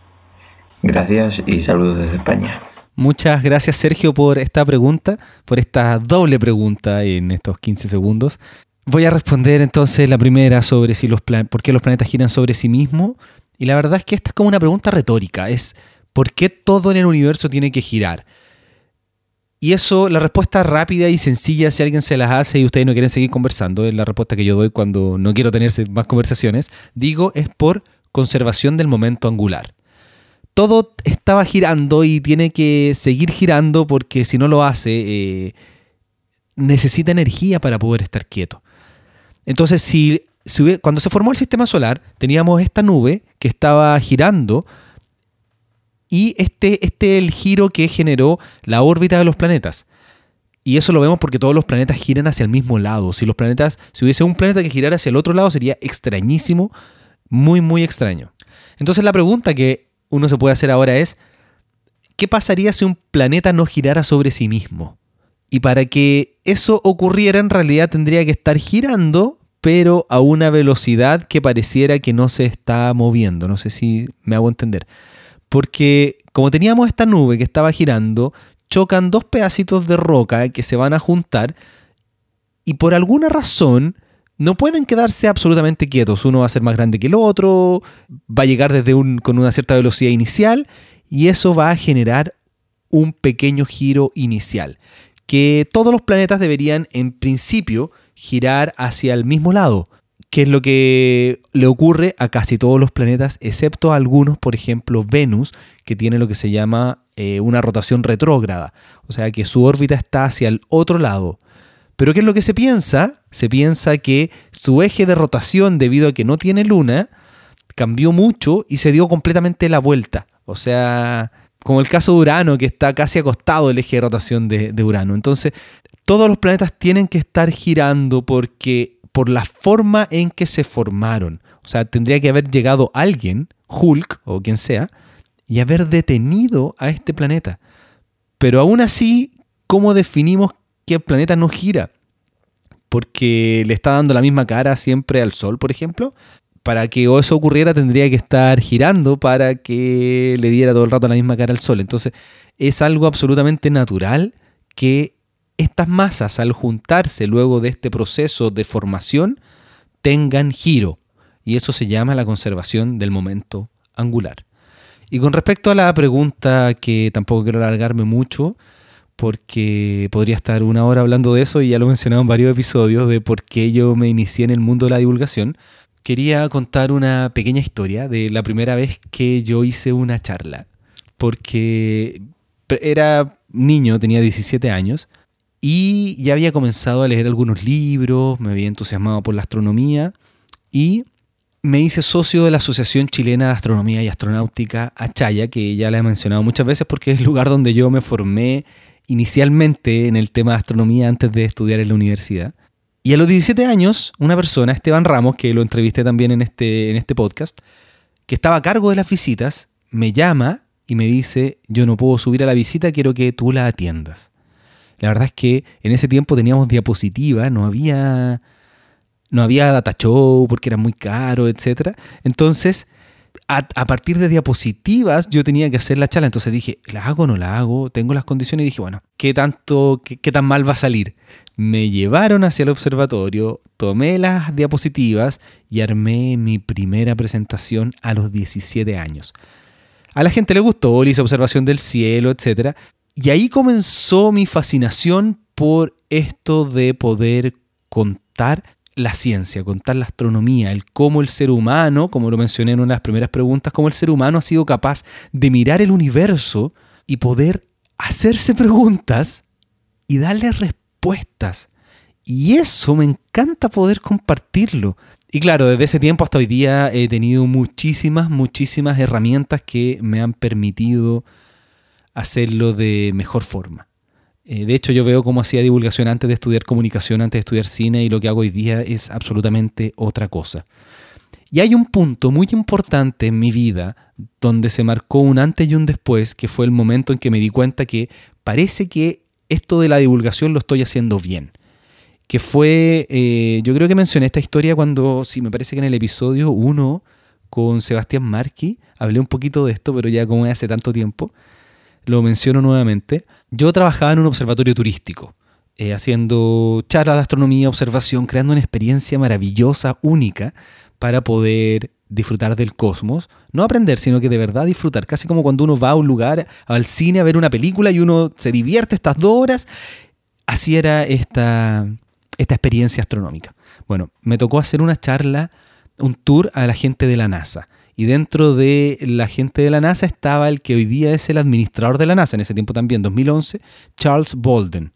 Gracias y saludos desde España. Muchas gracias Sergio por esta pregunta, por esta doble pregunta en estos 15 segundos. Voy a responder entonces la primera sobre si los por qué los planetas giran sobre sí mismos. Y la verdad es que esta es como una pregunta retórica, es ¿por qué todo en el universo tiene que girar? Y eso, la respuesta rápida y sencilla, si alguien se las hace y ustedes no quieren seguir conversando, es la respuesta que yo doy cuando no quiero tener más conversaciones, digo, es por conservación del momento angular. Todo estaba girando y tiene que seguir girando porque si no lo hace, eh, necesita energía para poder estar quieto. Entonces, si, cuando se formó el sistema solar, teníamos esta nube que estaba girando y este, este es el giro que generó la órbita de los planetas. Y eso lo vemos porque todos los planetas giran hacia el mismo lado. Si los planetas, si hubiese un planeta que girara hacia el otro lado, sería extrañísimo, muy, muy extraño. Entonces la pregunta que uno se puede hacer ahora es, ¿qué pasaría si un planeta no girara sobre sí mismo? Y para que eso ocurriera, en realidad tendría que estar girando pero a una velocidad que pareciera que no se está moviendo. No sé si me hago entender. Porque como teníamos esta nube que estaba girando, chocan dos pedacitos de roca que se van a juntar y por alguna razón no pueden quedarse absolutamente quietos. Uno va a ser más grande que el otro, va a llegar desde un, con una cierta velocidad inicial y eso va a generar un pequeño giro inicial. Que todos los planetas deberían en principio girar hacia el mismo lado, que es lo que le ocurre a casi todos los planetas, excepto algunos, por ejemplo Venus, que tiene lo que se llama eh, una rotación retrógrada, o sea que su órbita está hacia el otro lado. Pero ¿qué es lo que se piensa? Se piensa que su eje de rotación, debido a que no tiene luna, cambió mucho y se dio completamente la vuelta. O sea, como el caso de Urano, que está casi acostado el eje de rotación de Urano. Entonces, todos los planetas tienen que estar girando porque por la forma en que se formaron. O sea, tendría que haber llegado alguien, Hulk o quien sea, y haber detenido a este planeta. Pero aún así, ¿cómo definimos que el planeta no gira? Porque le está dando la misma cara siempre al Sol, por ejemplo. Para que eso ocurriera tendría que estar girando para que le diera todo el rato la misma cara al Sol. Entonces es algo absolutamente natural que estas masas al juntarse luego de este proceso de formación tengan giro. Y eso se llama la conservación del momento angular. Y con respecto a la pregunta que tampoco quiero alargarme mucho, porque podría estar una hora hablando de eso y ya lo he mencionado en varios episodios de por qué yo me inicié en el mundo de la divulgación, quería contar una pequeña historia de la primera vez que yo hice una charla, porque era niño, tenía 17 años, y ya había comenzado a leer algunos libros, me había entusiasmado por la astronomía y me hice socio de la Asociación Chilena de Astronomía y Astronáutica Achaya, que ya la he mencionado muchas veces porque es el lugar donde yo me formé inicialmente en el tema de astronomía antes de estudiar en la universidad. Y a los 17 años, una persona, Esteban Ramos, que lo entrevisté también en este, en este podcast, que estaba a cargo de las visitas, me llama y me dice, yo no puedo subir a la visita, quiero que tú la atiendas. La verdad es que en ese tiempo teníamos diapositivas, no había, no había data show porque era muy caro, etc. Entonces, a, partir de diapositivas yo tenía que hacer la charla. Entonces dije, ¿la hago o no la hago? Tengo las condiciones y dije, bueno, ¿qué, tanto, qué, qué tan mal va a salir? Me llevaron hacia el observatorio, tomé las diapositivas y armé mi primera presentación a los 17 años. A la gente le gustó, le hice observación del cielo, etc. Y ahí comenzó mi fascinación por esto de poder contar la ciencia, contar la astronomía, el cómo el ser humano, como lo mencioné en una de las primeras preguntas, cómo el ser humano ha sido capaz de mirar el universo y poder hacerse preguntas y darle respuestas. Y eso me encanta poder compartirlo. Y claro, desde ese tiempo hasta hoy día he tenido muchísimas, muchísimas herramientas que me han permitido hacerlo de mejor forma. Eh, de hecho, yo veo cómo hacía divulgación antes de estudiar comunicación, antes de estudiar cine, y lo que hago hoy día es absolutamente otra cosa. Y hay un punto muy importante en mi vida donde se marcó un antes y un después, que fue el momento en que me di cuenta que parece que esto de la divulgación lo estoy haciendo bien. Que fue, eh, yo creo que mencioné esta historia cuando, sí, me parece que en el episodio 1 con Sebastián Marqui, hablé un poquito de esto, pero ya como hace tanto tiempo lo menciono nuevamente. Yo trabajaba en un observatorio turístico, eh, haciendo charlas de astronomía, observación, creando una experiencia maravillosa, única, para poder disfrutar del cosmos. No aprender, sino que de verdad disfrutar. Casi como cuando uno va a un lugar, al cine, a ver una película y uno se divierte estas dos horas. Así era esta, esta experiencia astronómica. Bueno, me tocó hacer una charla, un tour a la gente de la NASA. Y dentro de la gente de la NASA estaba el que hoy día es el administrador de la NASA, en ese tiempo también, 2011, Charles Bolden,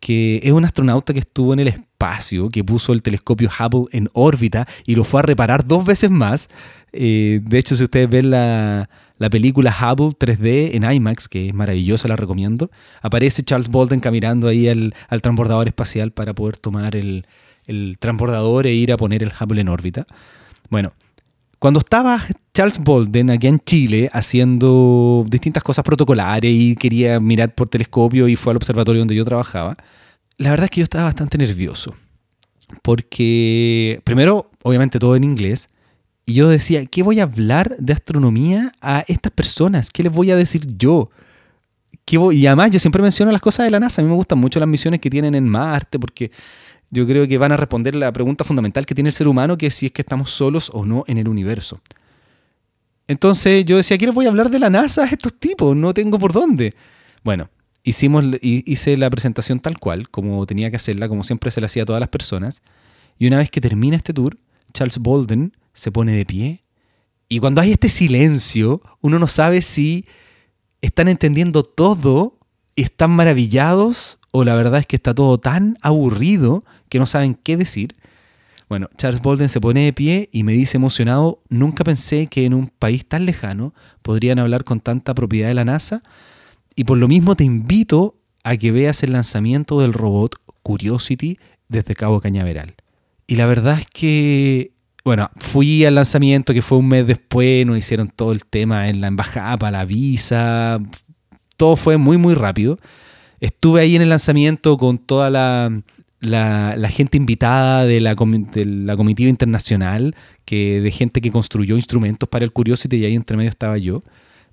que es un astronauta que estuvo en el espacio, que puso el telescopio Hubble en órbita y lo fue a reparar dos veces más. Eh, de hecho, si ustedes ven la, película Hubble 3D en IMAX, que es maravillosa, la recomiendo, aparece Charles Bolden caminando ahí al, transbordador espacial para poder tomar el, el transbordador e ir a poner el Hubble en órbita. Bueno, cuando estaba Charles Bolden aquí en Chile haciendo distintas cosas protocolares y quería mirar por telescopio y fue al observatorio donde yo trabajaba, la verdad es que yo estaba bastante nervioso. porque primero, obviamente todo en inglés, y yo decía, ¿qué voy a hablar de astronomía a estas personas? ¿Qué les voy a decir yo? Y además yo siempre menciono las cosas de la NASA, a mí me gustan mucho las misiones que tienen en Marte, porque yo creo que van a responder la pregunta fundamental que tiene el ser humano, que es si es que estamos solos o no en el universo. Entonces yo decía, ¿qué les voy a hablar de la NASA a estos tipos? No tengo por dónde. Bueno, hicimos, hice la presentación tal cual, como tenía que hacerla, como siempre se la hacía a todas las personas. Y una vez que termina este tour, Charles Bolden se pone de pie. Y cuando hay este silencio, uno no sabe si están entendiendo todo, están maravillados, o la verdad es que está todo tan aburrido que no saben qué decir. Bueno, Charles Bolden se pone de pie y me dice emocionado, nunca pensé que en un país tan lejano podrían hablar con tanta propiedad de la NASA y por lo mismo te invito a que veas el lanzamiento del robot Curiosity desde Cabo Cañaveral. Y la verdad es que, bueno, fui al lanzamiento que fue un mes después, nos hicieron todo el tema en la embajada para la visa, todo fue muy, muy rápido. Estuve ahí en el lanzamiento con toda la la, gente invitada de la, comitiva internacional, que, de gente que construyó instrumentos para el Curiosity, y ahí entre medio estaba yo,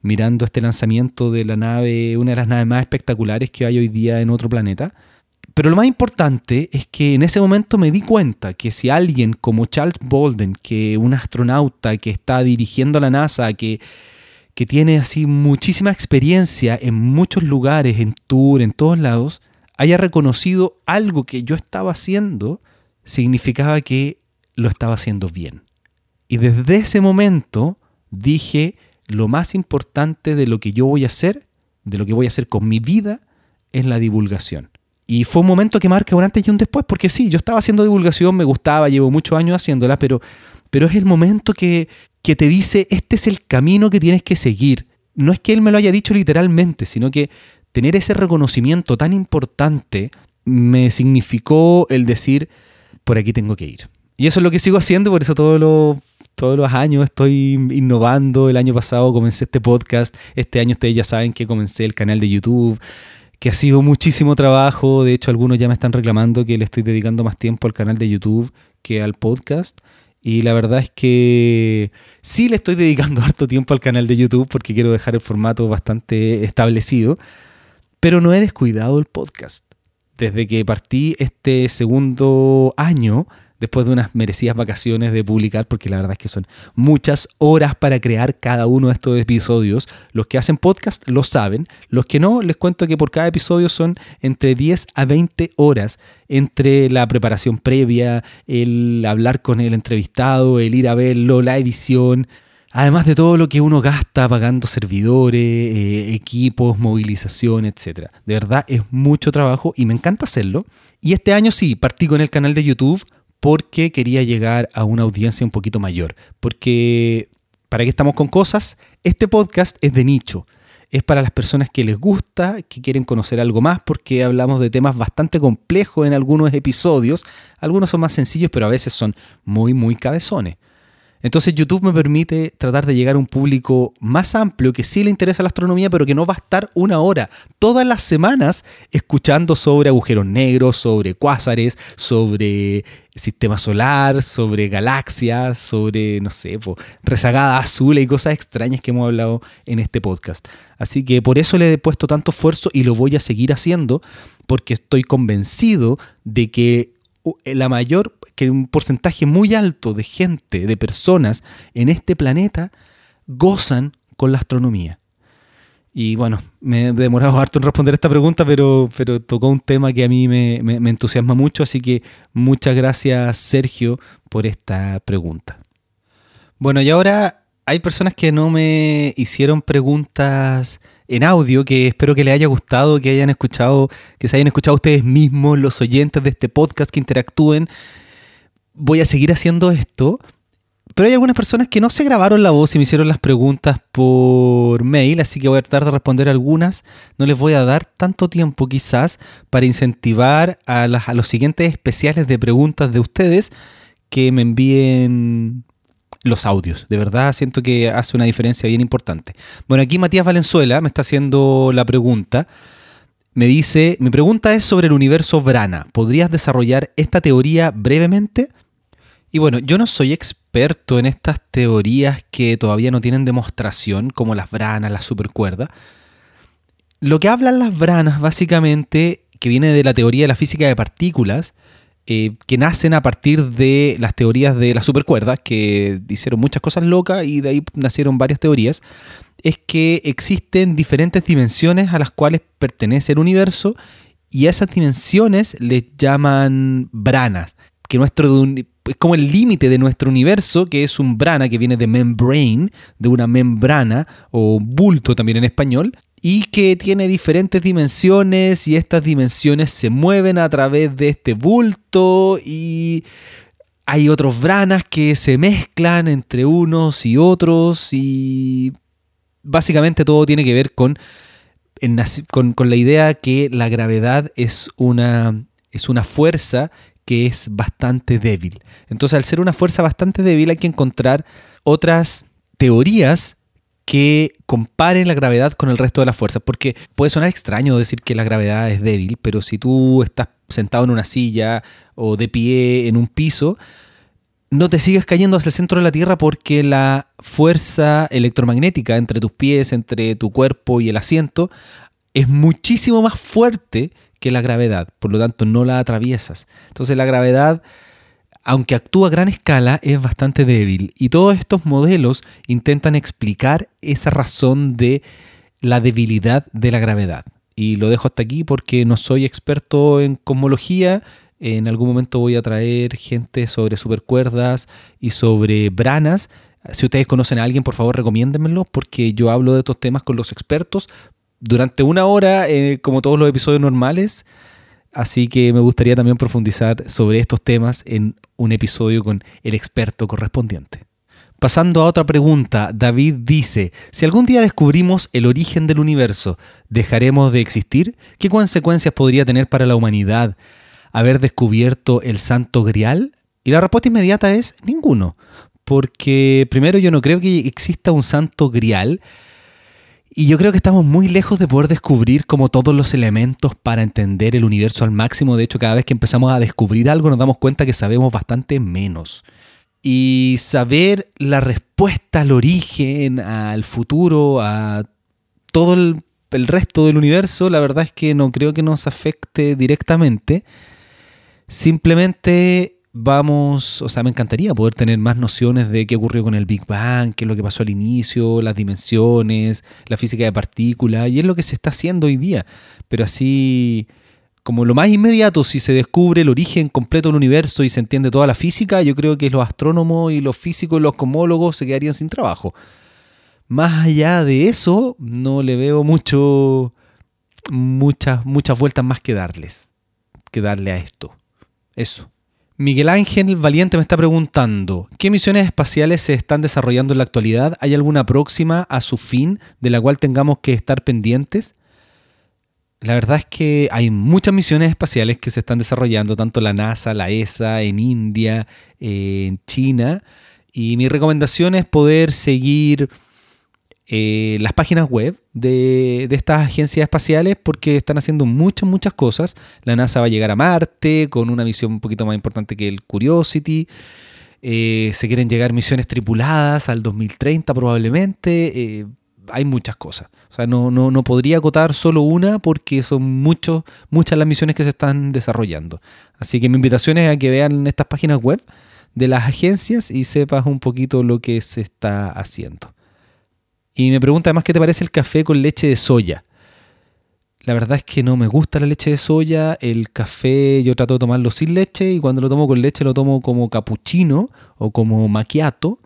mirando este lanzamiento de la nave, una de las naves más espectaculares que hay hoy día en otro planeta. Pero lo más importante es que en ese momento me di cuenta que si alguien como Charles Bolden, que un astronauta que está dirigiendo la NASA, que, que tiene así muchísima experiencia en muchos lugares, en tour, en todos lados, haya reconocido algo que yo estaba haciendo, significaba que lo estaba haciendo bien. Y desde ese momento dije, lo más importante de lo que yo voy a hacer, de lo que voy a hacer con mi vida, es la divulgación. Y fue un momento que marca un antes y un después, porque sí, yo estaba haciendo divulgación, me gustaba, llevo muchos años haciéndola, pero, pero es el momento que, que te dice, este es el camino que tienes que seguir. No es que él me lo haya dicho literalmente, sino que tener ese reconocimiento tan importante me significó el decir, por aquí tengo que ir. Y eso es lo que sigo haciendo, por eso todos los años estoy innovando. El año pasado comencé este podcast, este año ustedes ya saben que comencé el canal de YouTube, que ha sido muchísimo trabajo. De hecho, algunos ya me están reclamando que le estoy dedicando más tiempo al canal de YouTube que al podcast. Y la verdad es que sí le estoy dedicando harto tiempo al canal de YouTube porque quiero dejar el formato bastante establecido. Pero no he descuidado el podcast. Desde que partí este segundo año, después de unas merecidas vacaciones de publicar, porque la verdad es que son muchas horas para crear cada uno de estos episodios. Los que hacen podcast lo saben, los que no, les cuento que por cada episodio son entre 10 a 20 horas entre la preparación previa, el hablar con el entrevistado, el ir a verlo, la edición, Además de todo lo que uno gasta pagando servidores, eh, equipos, movilización, etc. De verdad es mucho trabajo y me encanta hacerlo. Y este año sí, partí con el canal de YouTube porque quería llegar a una audiencia un poquito mayor. Porque, ¿para qué estamos con cosas? Este podcast es de nicho. Es para las personas que les gusta, que quieren conocer algo más, porque hablamos de temas bastante complejos en algunos episodios. Algunos son más sencillos, pero a veces son muy, muy cabezones. Entonces YouTube me permite tratar de llegar a un público más amplio que sí le interesa la astronomía, pero que no va a estar una hora todas las semanas escuchando sobre agujeros negros, sobre cuásares, sobre sistema solar, sobre galaxias, sobre, no sé, rezagada azul y cosas extrañas que hemos hablado en este podcast. Así que por eso le he puesto tanto esfuerzo y lo voy a seguir haciendo porque estoy convencido de que la mayor, que un porcentaje muy alto de gente, de personas en este planeta gozan con la astronomía. Y bueno, me he demorado harto en responder esta pregunta, pero, pero tocó un tema que a mí me, me entusiasma mucho, así que muchas gracias Sergio por esta pregunta. Bueno, y ahora hay personas que no me hicieron preguntas en audio que espero que les haya gustado, que hayan escuchado, que se hayan escuchado ustedes mismos, los oyentes de este podcast, que interactúen. Voy a seguir haciendo esto, pero hay algunas personas que no se grabaron la voz y me hicieron las preguntas por mail, así que voy a tratar de responder algunas. No les voy a dar tanto tiempo quizás para incentivar a, a los siguientes especiales de preguntas de ustedes que me envíen los audios. De verdad siento que hace una diferencia bien importante. Bueno, aquí Matías Valenzuela me está haciendo la pregunta. me dice, mi pregunta es sobre el universo Brana. ¿Podrías desarrollar esta teoría brevemente? Y bueno, yo no soy experto en estas teorías que todavía no tienen demostración, como las branas, las supercuerdas. Lo que hablan las branas, básicamente, que viene de la teoría de la física de partículas, eh, que nacen a partir de las teorías de las supercuerdas, que hicieron muchas cosas locas y de ahí nacieron varias teorías, es que existen diferentes dimensiones a las cuales pertenece el universo y a esas dimensiones les llaman branas, que nuestro es como el límite de nuestro universo, que es un brana que viene de membrane, de una membrana o bulto también en español, y que tiene diferentes dimensiones y estas dimensiones se mueven a través de este bulto y hay otros branas que se mezclan entre unos y otros y básicamente todo tiene que ver con, con, la idea que la gravedad es una, es una fuerza que es bastante débil. Entonces, al ser una fuerza bastante débil, hay que encontrar otras teorías que comparen la gravedad con el resto de las fuerzas, porque puede sonar extraño decir que la gravedad es débil, pero si tú estás sentado en una silla o de pie en un piso, no te sigues cayendo hacia el centro de la Tierra porque la fuerza electromagnética entre tus pies, entre tu cuerpo y el asiento, es muchísimo más fuerte que la gravedad, por lo tanto no la atraviesas. Entonces la gravedad, aunque actúa a gran escala, es bastante débil y todos estos modelos intentan explicar esa razón de la debilidad de la gravedad. Y lo dejo hasta aquí porque no soy experto en cosmología, en algún momento voy a traer gente sobre supercuerdas y sobre branas. Si ustedes conocen a alguien, por favor, recomiéndenmelo porque yo hablo de estos temas con los expertos durante una hora, eh, como todos los episodios normales. Así que me gustaría también profundizar sobre estos temas en un episodio con el experto correspondiente. Pasando a otra pregunta, David dice, si algún día descubrimos el origen del universo, ¿dejaremos de existir? ¿Qué consecuencias podría tener para la humanidad? haber descubierto el santo grial? Y la respuesta inmediata es ninguno. Porque primero yo no creo que exista un santo grial. Y yo creo que estamos muy lejos de poder descubrir como todos los elementos para entender el universo al máximo. De hecho, cada vez que empezamos a descubrir algo nos damos cuenta que sabemos bastante menos. Y saber la respuesta al origen, al futuro, a todo el, el resto del universo, la verdad es que no creo que nos afecte directamente. Simplemente vamos, o sea, me encantaría poder tener más nociones de qué ocurrió con el Big Bang, qué es lo que pasó al inicio, las dimensiones, la física de partículas, y es lo que se está haciendo hoy día. Pero así, como lo más inmediato, si se descubre el origen completo del universo y se entiende toda la física, yo creo que los astrónomos y los físicos y los cosmólogos se quedarían sin trabajo. Más allá de eso, no le veo mucho, muchas, muchas vueltas más que darles, que darle a esto. Eso. Miguel Ángel Valiente me está preguntando, ¿qué misiones espaciales se están desarrollando en la actualidad? ¿Hay alguna próxima a su fin de la cual tengamos que estar pendientes? La verdad es que hay muchas misiones espaciales que se están desarrollando, tanto la NASA, la ESA, en India, en China, y mi recomendación es poder seguir eh, las páginas web de, estas agencias espaciales porque están haciendo muchas, muchas cosas. La NASA va a llegar a Marte con una misión un poquito más importante que el Curiosity. Eh, se quieren llegar misiones tripuladas al 2030 probablemente. Eh, hay muchas cosas. O sea, no, no, no, podría acotar solo una porque son muchos, muchas las misiones que se están desarrollando. Así que mi invitación es a que vean estas páginas web de las agencias y sepas un poquito lo que se está haciendo. Y me pregunta además qué te parece el café con leche de soya. La verdad es que no me gusta la leche de soya. El café yo trato de tomarlo sin leche y cuando lo tomo con leche lo tomo como cappuccino o como macchiato.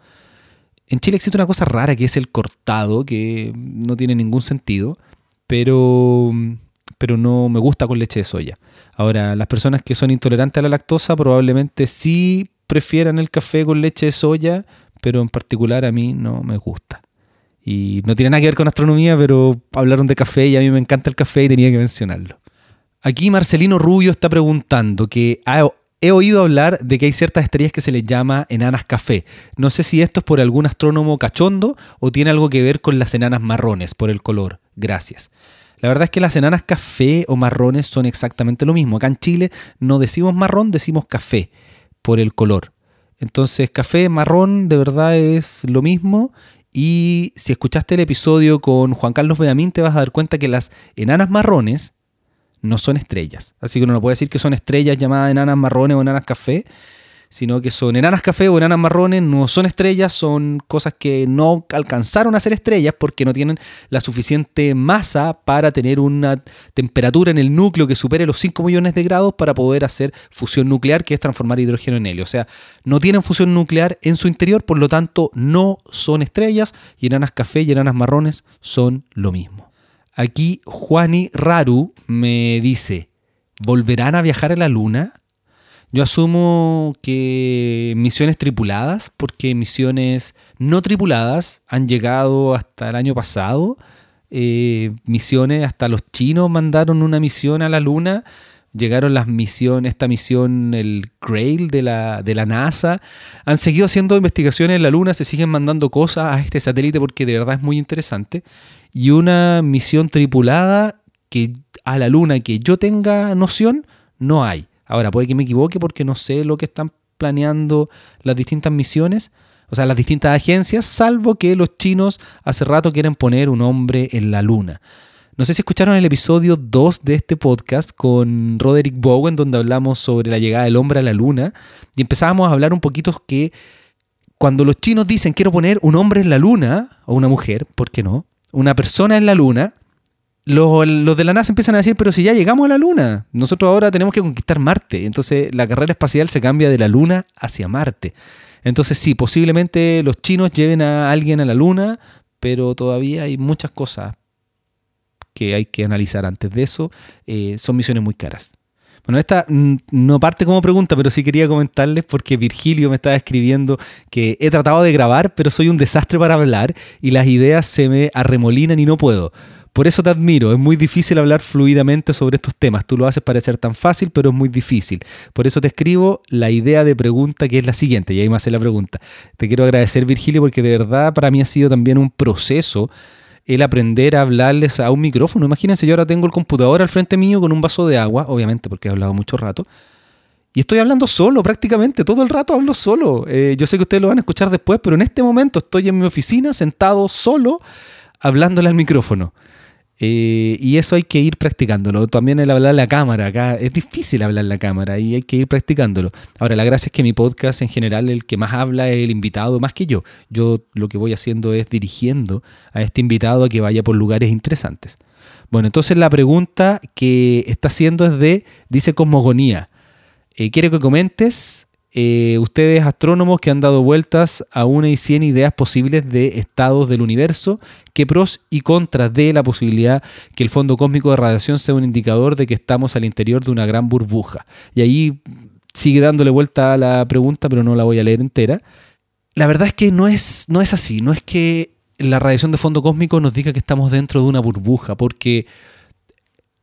En Chile existe una cosa rara que es el cortado, que no tiene ningún sentido, pero, pero no me gusta con leche de soya. Ahora, las personas que son intolerantes a la lactosa probablemente sí prefieran el café con leche de soya, pero en particular a mí no me gusta. Y no tiene nada que ver con astronomía, pero hablaron de café y a mí me encanta el café y tenía que mencionarlo. Aquí Marcelino Rubio está preguntando que he oído hablar de que hay ciertas estrellas que se les llama enanas café. No sé si esto es por algún astrónomo cachondo o tiene algo que ver con las enanas marrones, por el color. Gracias. La verdad es que las enanas café o marrones son exactamente lo mismo. Acá en Chile no decimos marrón, decimos café por el color. Entonces, café, marrón, de verdad es lo mismo. Y si escuchaste el episodio con Juan Carlos Beamín, te vas a dar cuenta que las enanas marrones no son estrellas. Así que uno no puede decir que son estrellas llamadas enanas marrones o enanas café, sino que son enanas café o enanas marrones, no son estrellas, son cosas que no alcanzaron a ser estrellas porque no tienen la suficiente masa para tener una temperatura en el núcleo que supere los 5 millones de grados para poder hacer fusión nuclear, que es transformar hidrógeno en helio. O sea, no tienen fusión nuclear en su interior, por lo tanto no son estrellas y enanas café y enanas marrones son lo mismo. Aquí Juani Raru me dice, ¿volverán a viajar a la luna? Yo asumo que misiones tripuladas, porque misiones no tripuladas han llegado hasta el año pasado. Eh, misiones, hasta los chinos mandaron una misión a la Luna. Llegaron las misiones, esta misión, el Grail de la, de la NASA. Han seguido haciendo investigaciones en la Luna, se siguen mandando cosas a este satélite porque de verdad es muy interesante. Y una misión tripulada que a la Luna que yo tenga noción, no hay. Ahora, puede que me equivoque porque no sé lo que están planeando las distintas misiones, o sea, las distintas agencias, salvo que los chinos hace rato quieren poner un hombre en la luna. No sé si escucharon el episodio 2 de este podcast con Roderick Bowen, donde hablamos sobre la llegada del hombre a la luna, y empezábamos a hablar un poquito que cuando los chinos dicen quiero poner un hombre en la luna, o una mujer, ¿por qué no? Una persona en la luna, los, de la NASA empiezan a decir, pero si ya llegamos a la Luna, nosotros ahora tenemos que conquistar Marte. Entonces la carrera espacial se cambia de la Luna hacia Marte. Entonces sí, posiblemente los chinos lleven a alguien a la Luna, pero todavía hay muchas cosas que hay que analizar antes de eso. Eh, son misiones muy caras. Bueno, esta no parte como pregunta, pero sí quería comentarles porque Virgilio me estaba escribiendo que he tratado de grabar, pero soy un desastre para hablar y las ideas se me arremolinan y no puedo. Por eso te admiro, es muy difícil hablar fluidamente sobre estos temas. Tú lo haces parecer tan fácil, pero es muy difícil. Por eso te escribo la idea de pregunta que es la siguiente, y ahí me hace la pregunta. Te quiero agradecer, Virgilio, porque de verdad para mí ha sido también un proceso el aprender a hablarles a un micrófono. Imagínense, yo ahora tengo el computador al frente mío con un vaso de agua, obviamente porque he hablado mucho rato. Y estoy hablando solo prácticamente, todo el rato hablo solo. Eh, yo sé que ustedes lo van a escuchar después, pero en este momento estoy en mi oficina sentado solo hablándole al micrófono. Eh, y eso hay que ir practicándolo. También el hablar la cámara, acá es difícil hablar la cámara y hay que ir practicándolo. Ahora, la gracia es que mi podcast en general, el que más habla es el invitado más que yo. Yo lo que voy haciendo es dirigiendo a este invitado a que vaya por lugares interesantes. Bueno, entonces la pregunta que está haciendo es de, dice Cosmogonía. Eh, quiero que comentes eh, ustedes astrónomos que han dado vueltas a una y cien ideas posibles de estados del universo, qué pros y contras de la posibilidad que el fondo cósmico de radiación sea un indicador de que estamos al interior de una gran burbuja. Y ahí sigue dándole vuelta a la pregunta, pero no la voy a leer entera. La verdad es que no es, no es así, no es que la radiación de fondo cósmico nos diga que estamos dentro de una burbuja, porque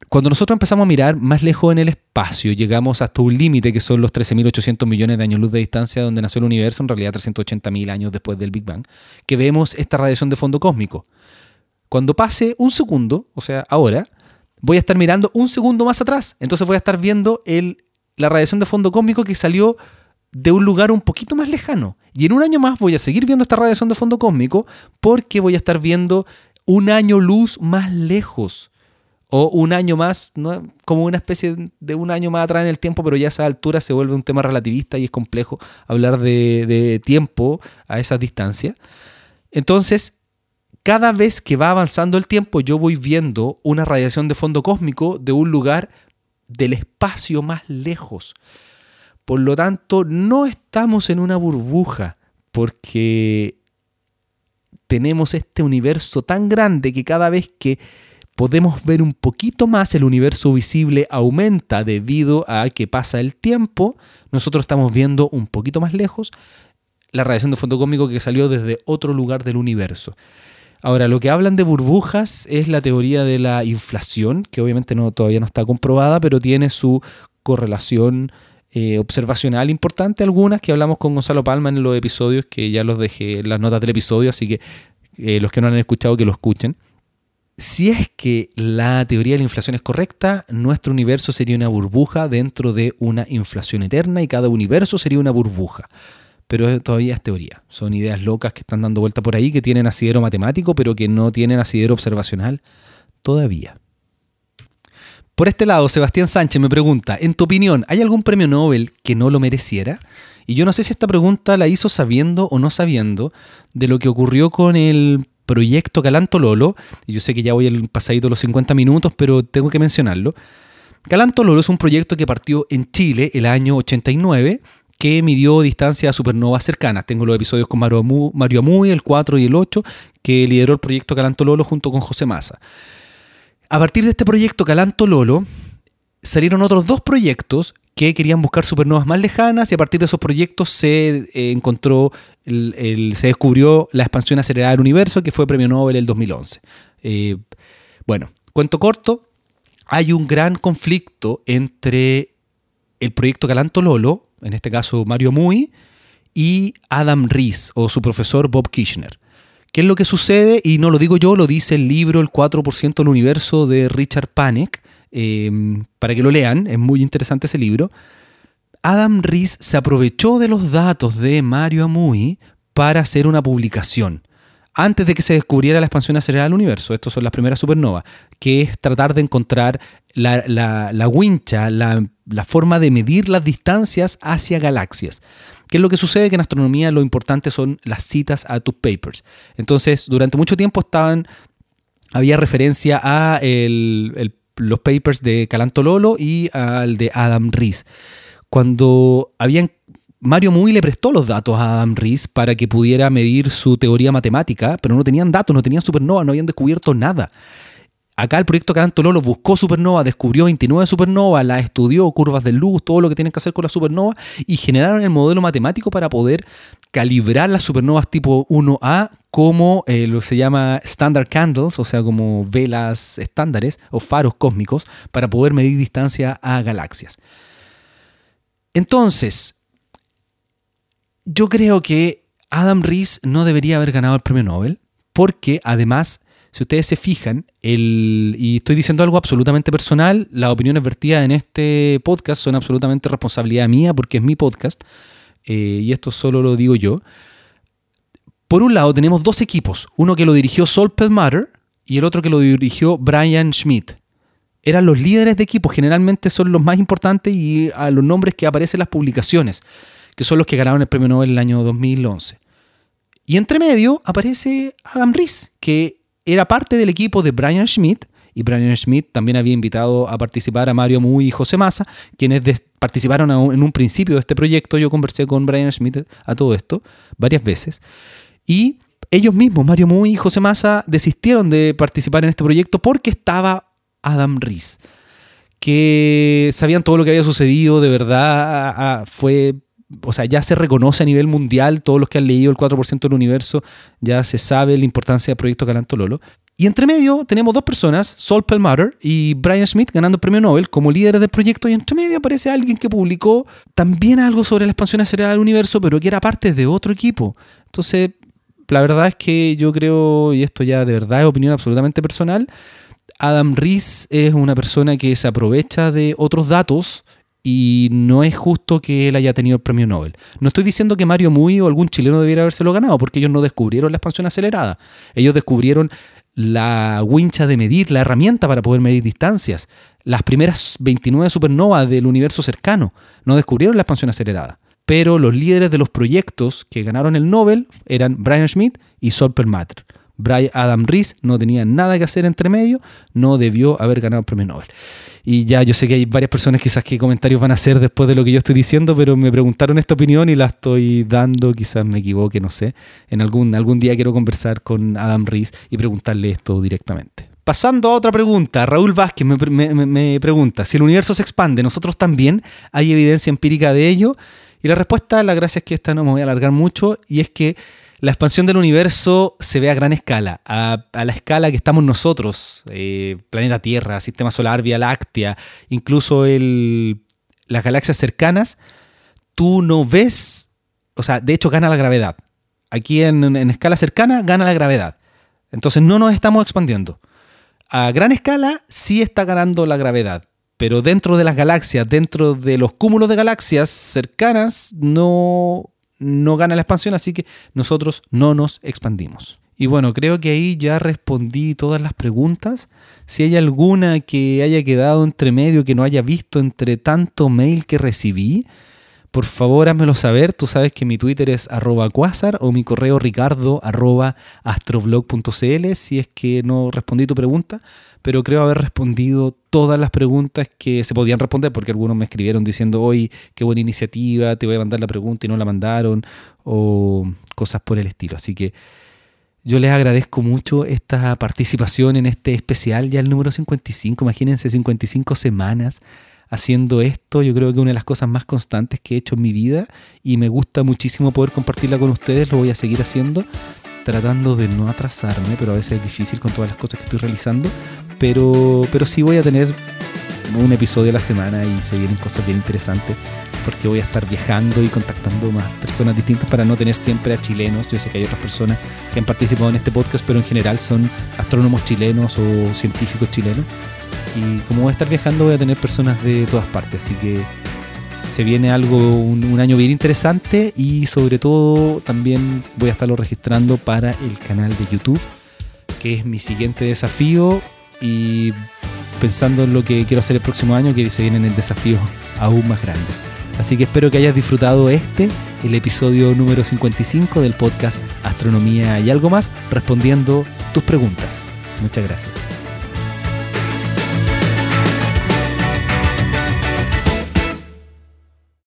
cuando nosotros empezamos a mirar más lejos en el espacio, llegamos hasta un límite que son los 13.800 millones de años luz de distancia donde nació el universo, en realidad 380.000 años después del Big Bang, que vemos esta radiación de fondo cósmico. Cuando pase un segundo, o sea, ahora, voy a estar mirando un segundo más atrás. Entonces voy a estar viendo la radiación de fondo cósmico que salió de un lugar un poquito más lejano. Y en un año más voy a seguir viendo esta radiación de fondo cósmico porque voy a estar viendo un año luz más lejos o un año más, como una especie de un año más atrás en el tiempo, pero ya a esa altura se vuelve un tema relativista y es complejo hablar de, tiempo a esa distancia. Entonces, cada vez que va avanzando el tiempo, yo voy viendo una radiación de fondo cósmico de un lugar del espacio más lejos. Por lo tanto, no estamos en una burbuja, porque tenemos este universo tan grande que cada vez que podemos ver un poquito más, el universo visible aumenta debido a que pasa el tiempo, nosotros estamos viendo un poquito más lejos la radiación de fondo cósmico que salió desde otro lugar del universo. Ahora, lo que hablan de burbujas es la teoría de la inflación, que obviamente no, todavía no está comprobada, pero tiene su correlación eh, observacional importante, algunas que hablamos con Gonzalo Palma en los episodios, que ya los dejé en las notas del episodio, así que eh, los que no han escuchado que lo escuchen. Si es que la teoría de la inflación es correcta, nuestro universo sería una burbuja dentro de una inflación eterna y cada universo sería una burbuja. Pero todavía es teoría. Son ideas locas que están dando vuelta por ahí, que tienen asidero matemático, pero que no tienen asidero observacional todavía. Por este lado, Sebastián Sánchez me pregunta, en tu opinión, ¿hay algún premio Nobel que no lo mereciera? Y yo no sé si esta pregunta la hizo sabiendo o no sabiendo de lo que ocurrió con el proyecto Calanto Lolo, y yo sé que ya voy al pasadito los 50 minutos, pero tengo que mencionarlo. Calanto Lolo es un proyecto que partió en Chile el año 89, que midió distancia a supernovas cercanas. Tengo los episodios con Mario Amuy, el 4 y el 8, que lideró el proyecto Calanto Lolo junto con José Massa. A partir de este proyecto Calanto Lolo, salieron otros dos proyectos que querían buscar supernovas más lejanas y a partir de esos proyectos se eh, encontró, se descubrió la expansión acelerada del universo que fue premio Nobel el 2011. Eh, bueno, cuento corto, hay un gran conflicto entre el proyecto Calanto Lolo, en este caso Mario Muy, y Adam Rees o su profesor Bob Kirchner. ¿Qué es lo que sucede? Y no lo digo yo, lo dice el libro El 4% del universo de Richard Panek, Em, para que lo lean, es muy interesante ese libro. Adam Rees se aprovechó de los datos de Mario Amui para hacer una publicación antes de que se descubriera la expansión acelerada del universo. Estas son las primeras supernovas, que es tratar de encontrar la, la, wincha, la, la, forma de medir las distancias hacia galaxias. ¿Qué es lo que sucede? Que en astronomía lo importante son las citas a tus papers. Entonces, durante mucho tiempo estaban, había referencia a el, los papers de Calanto Lolo y al de Adam Rees. Cuando habían Mario Muy le prestó los datos a Adam Rees para que pudiera medir su teoría matemática, pero no tenían datos, no tenían supernova, no habían descubierto nada. Acá el proyecto Calanto Lolo buscó supernova, descubrió 29 supernovas, la estudió, curvas de luz, todo lo que tienen que hacer con la supernova y generaron el modelo matemático para poder calibrar las supernovas tipo 1A como eh, lo que se llama standard candles, o sea, como velas estándares o faros cósmicos para poder medir distancia a galaxias. Entonces, yo creo que Adam Rees no debería haber ganado el premio Nobel porque además si ustedes se fijan, y estoy diciendo algo absolutamente personal, las opiniones vertidas en este podcast son absolutamente responsabilidad mía porque es mi podcast, eh, y esto solo lo digo yo. Por un lado tenemos dos equipos, uno que lo dirigió Sol Perlmutter y el otro que lo dirigió Brian Schmidt. Eran los líderes de equipo, generalmente son los más importantes y a los nombres que aparecen en las publicaciones, que son los que ganaron el premio Nobel en el año 2011. Y entre medio aparece Adam Rees, que era parte del equipo de Brian Schmidt, y Brian Schmidt también había invitado a participar a Mario Muy y José Massa, quienes participaron en un principio de este proyecto. Yo conversé con Brian Schmidt a todo esto varias veces. Y ellos mismos, Mario Muy y José Massa, desistieron de participar en este proyecto porque estaba Adam Rees, que sabían todo lo que había sucedido, de verdad fue o sea, ya se reconoce a nivel mundial, todos los que han leído el 4% del universo, ya se sabe la importancia del proyecto Calanto Lolo. Y entre medio tenemos dos personas, Sol Perlmutter y Brian Schmidt, ganando el premio Nobel como líderes del proyecto. Y entre medio aparece alguien que publicó también algo sobre la expansión acelerada del universo, pero que era parte de otro equipo. Entonces, la verdad es que yo creo, y esto ya de verdad es opinión absolutamente personal, Adam Rees es una persona que se aprovecha de otros datos y no es justo que él haya tenido el premio Nobel. No estoy diciendo que Mario Muy o algún chileno debiera habérselo ganado, porque ellos no descubrieron la expansión acelerada. Ellos descubrieron la wincha de medir, la herramienta para poder medir distancias. Las primeras 29 supernovas del universo cercano no descubrieron la expansión acelerada. Pero los líderes de los proyectos que ganaron el Nobel eran Brian Schmidt y Sol Perlmutter. Brian Adam Rees no tenía nada que hacer entre medio, no debió haber ganado el premio Nobel. Y ya yo sé que hay varias personas quizás que comentarios van a hacer después de lo que yo estoy diciendo, pero me preguntaron esta opinión y la estoy dando, quizás me equivoque, no sé. En algún, algún día quiero conversar con Adam Rees y preguntarle esto directamente. Pasando a otra pregunta, Raúl Vázquez me, me pregunta, si el universo se expande, ¿nosotros también hay evidencia empírica de ello? Y la respuesta, la gracia es que esta no me voy a alargar mucho, y es que la expansión del universo se ve a gran escala, a, la escala que estamos nosotros, eh, planeta Tierra, sistema solar, Vía Láctea, incluso las galaxias cercanas, tú no ves, o sea, de hecho gana la gravedad. Aquí en, en escala cercana gana la gravedad. Entonces no nos estamos expandiendo. a gran escala sí está ganando la gravedad, pero dentro de las galaxias, dentro de los cúmulos de galaxias cercanas, no, no gana la expansión, así que nosotros no nos expandimos. Y bueno, creo que ahí ya respondí todas las preguntas. Si hay alguna que haya quedado entre medio, que no haya visto entre tanto mail que recibí, por favor házmelo saber. Tú sabes que mi Twitter es arroba quasar o mi correo ricardo arroba astroblog.cl si es que no respondí tu pregunta, pero creo haber respondido todas las preguntas que se podían responder porque algunos me escribieron diciendo, hoy qué buena iniciativa, te voy a mandar la pregunta y no la mandaron o cosas por el estilo. Así que... Yo les agradezco mucho esta participación en este especial, ya el número 55, imagínense 55 semanas haciendo esto. Yo creo que una de las cosas más constantes que he hecho en mi vida y me gusta muchísimo poder compartirla con ustedes, lo voy a seguir haciendo, tratando de no atrasarme, pero a veces es difícil con todas las cosas que estoy realizando. Pero, pero sí voy a tener un episodio a la semana y se vienen cosas bien interesantes porque voy a estar viajando y contactando más personas distintas para no tener siempre a chilenos. Yo sé que hay otras personas que han participado en este podcast, pero en general son astrónomos chilenos o científicos chilenos. Y como voy a estar viajando, voy a tener personas de todas partes. Así que se viene algo, un, año bien interesante y sobre todo también voy a estarlo registrando para el canal de YouTube, que es mi siguiente desafío. Y pensando en lo que quiero hacer el próximo año, que se vienen el desafío aún más grandes. Así que espero que hayas disfrutado este, el episodio número 55 del podcast Astronomía y algo más, respondiendo tus preguntas. Muchas gracias.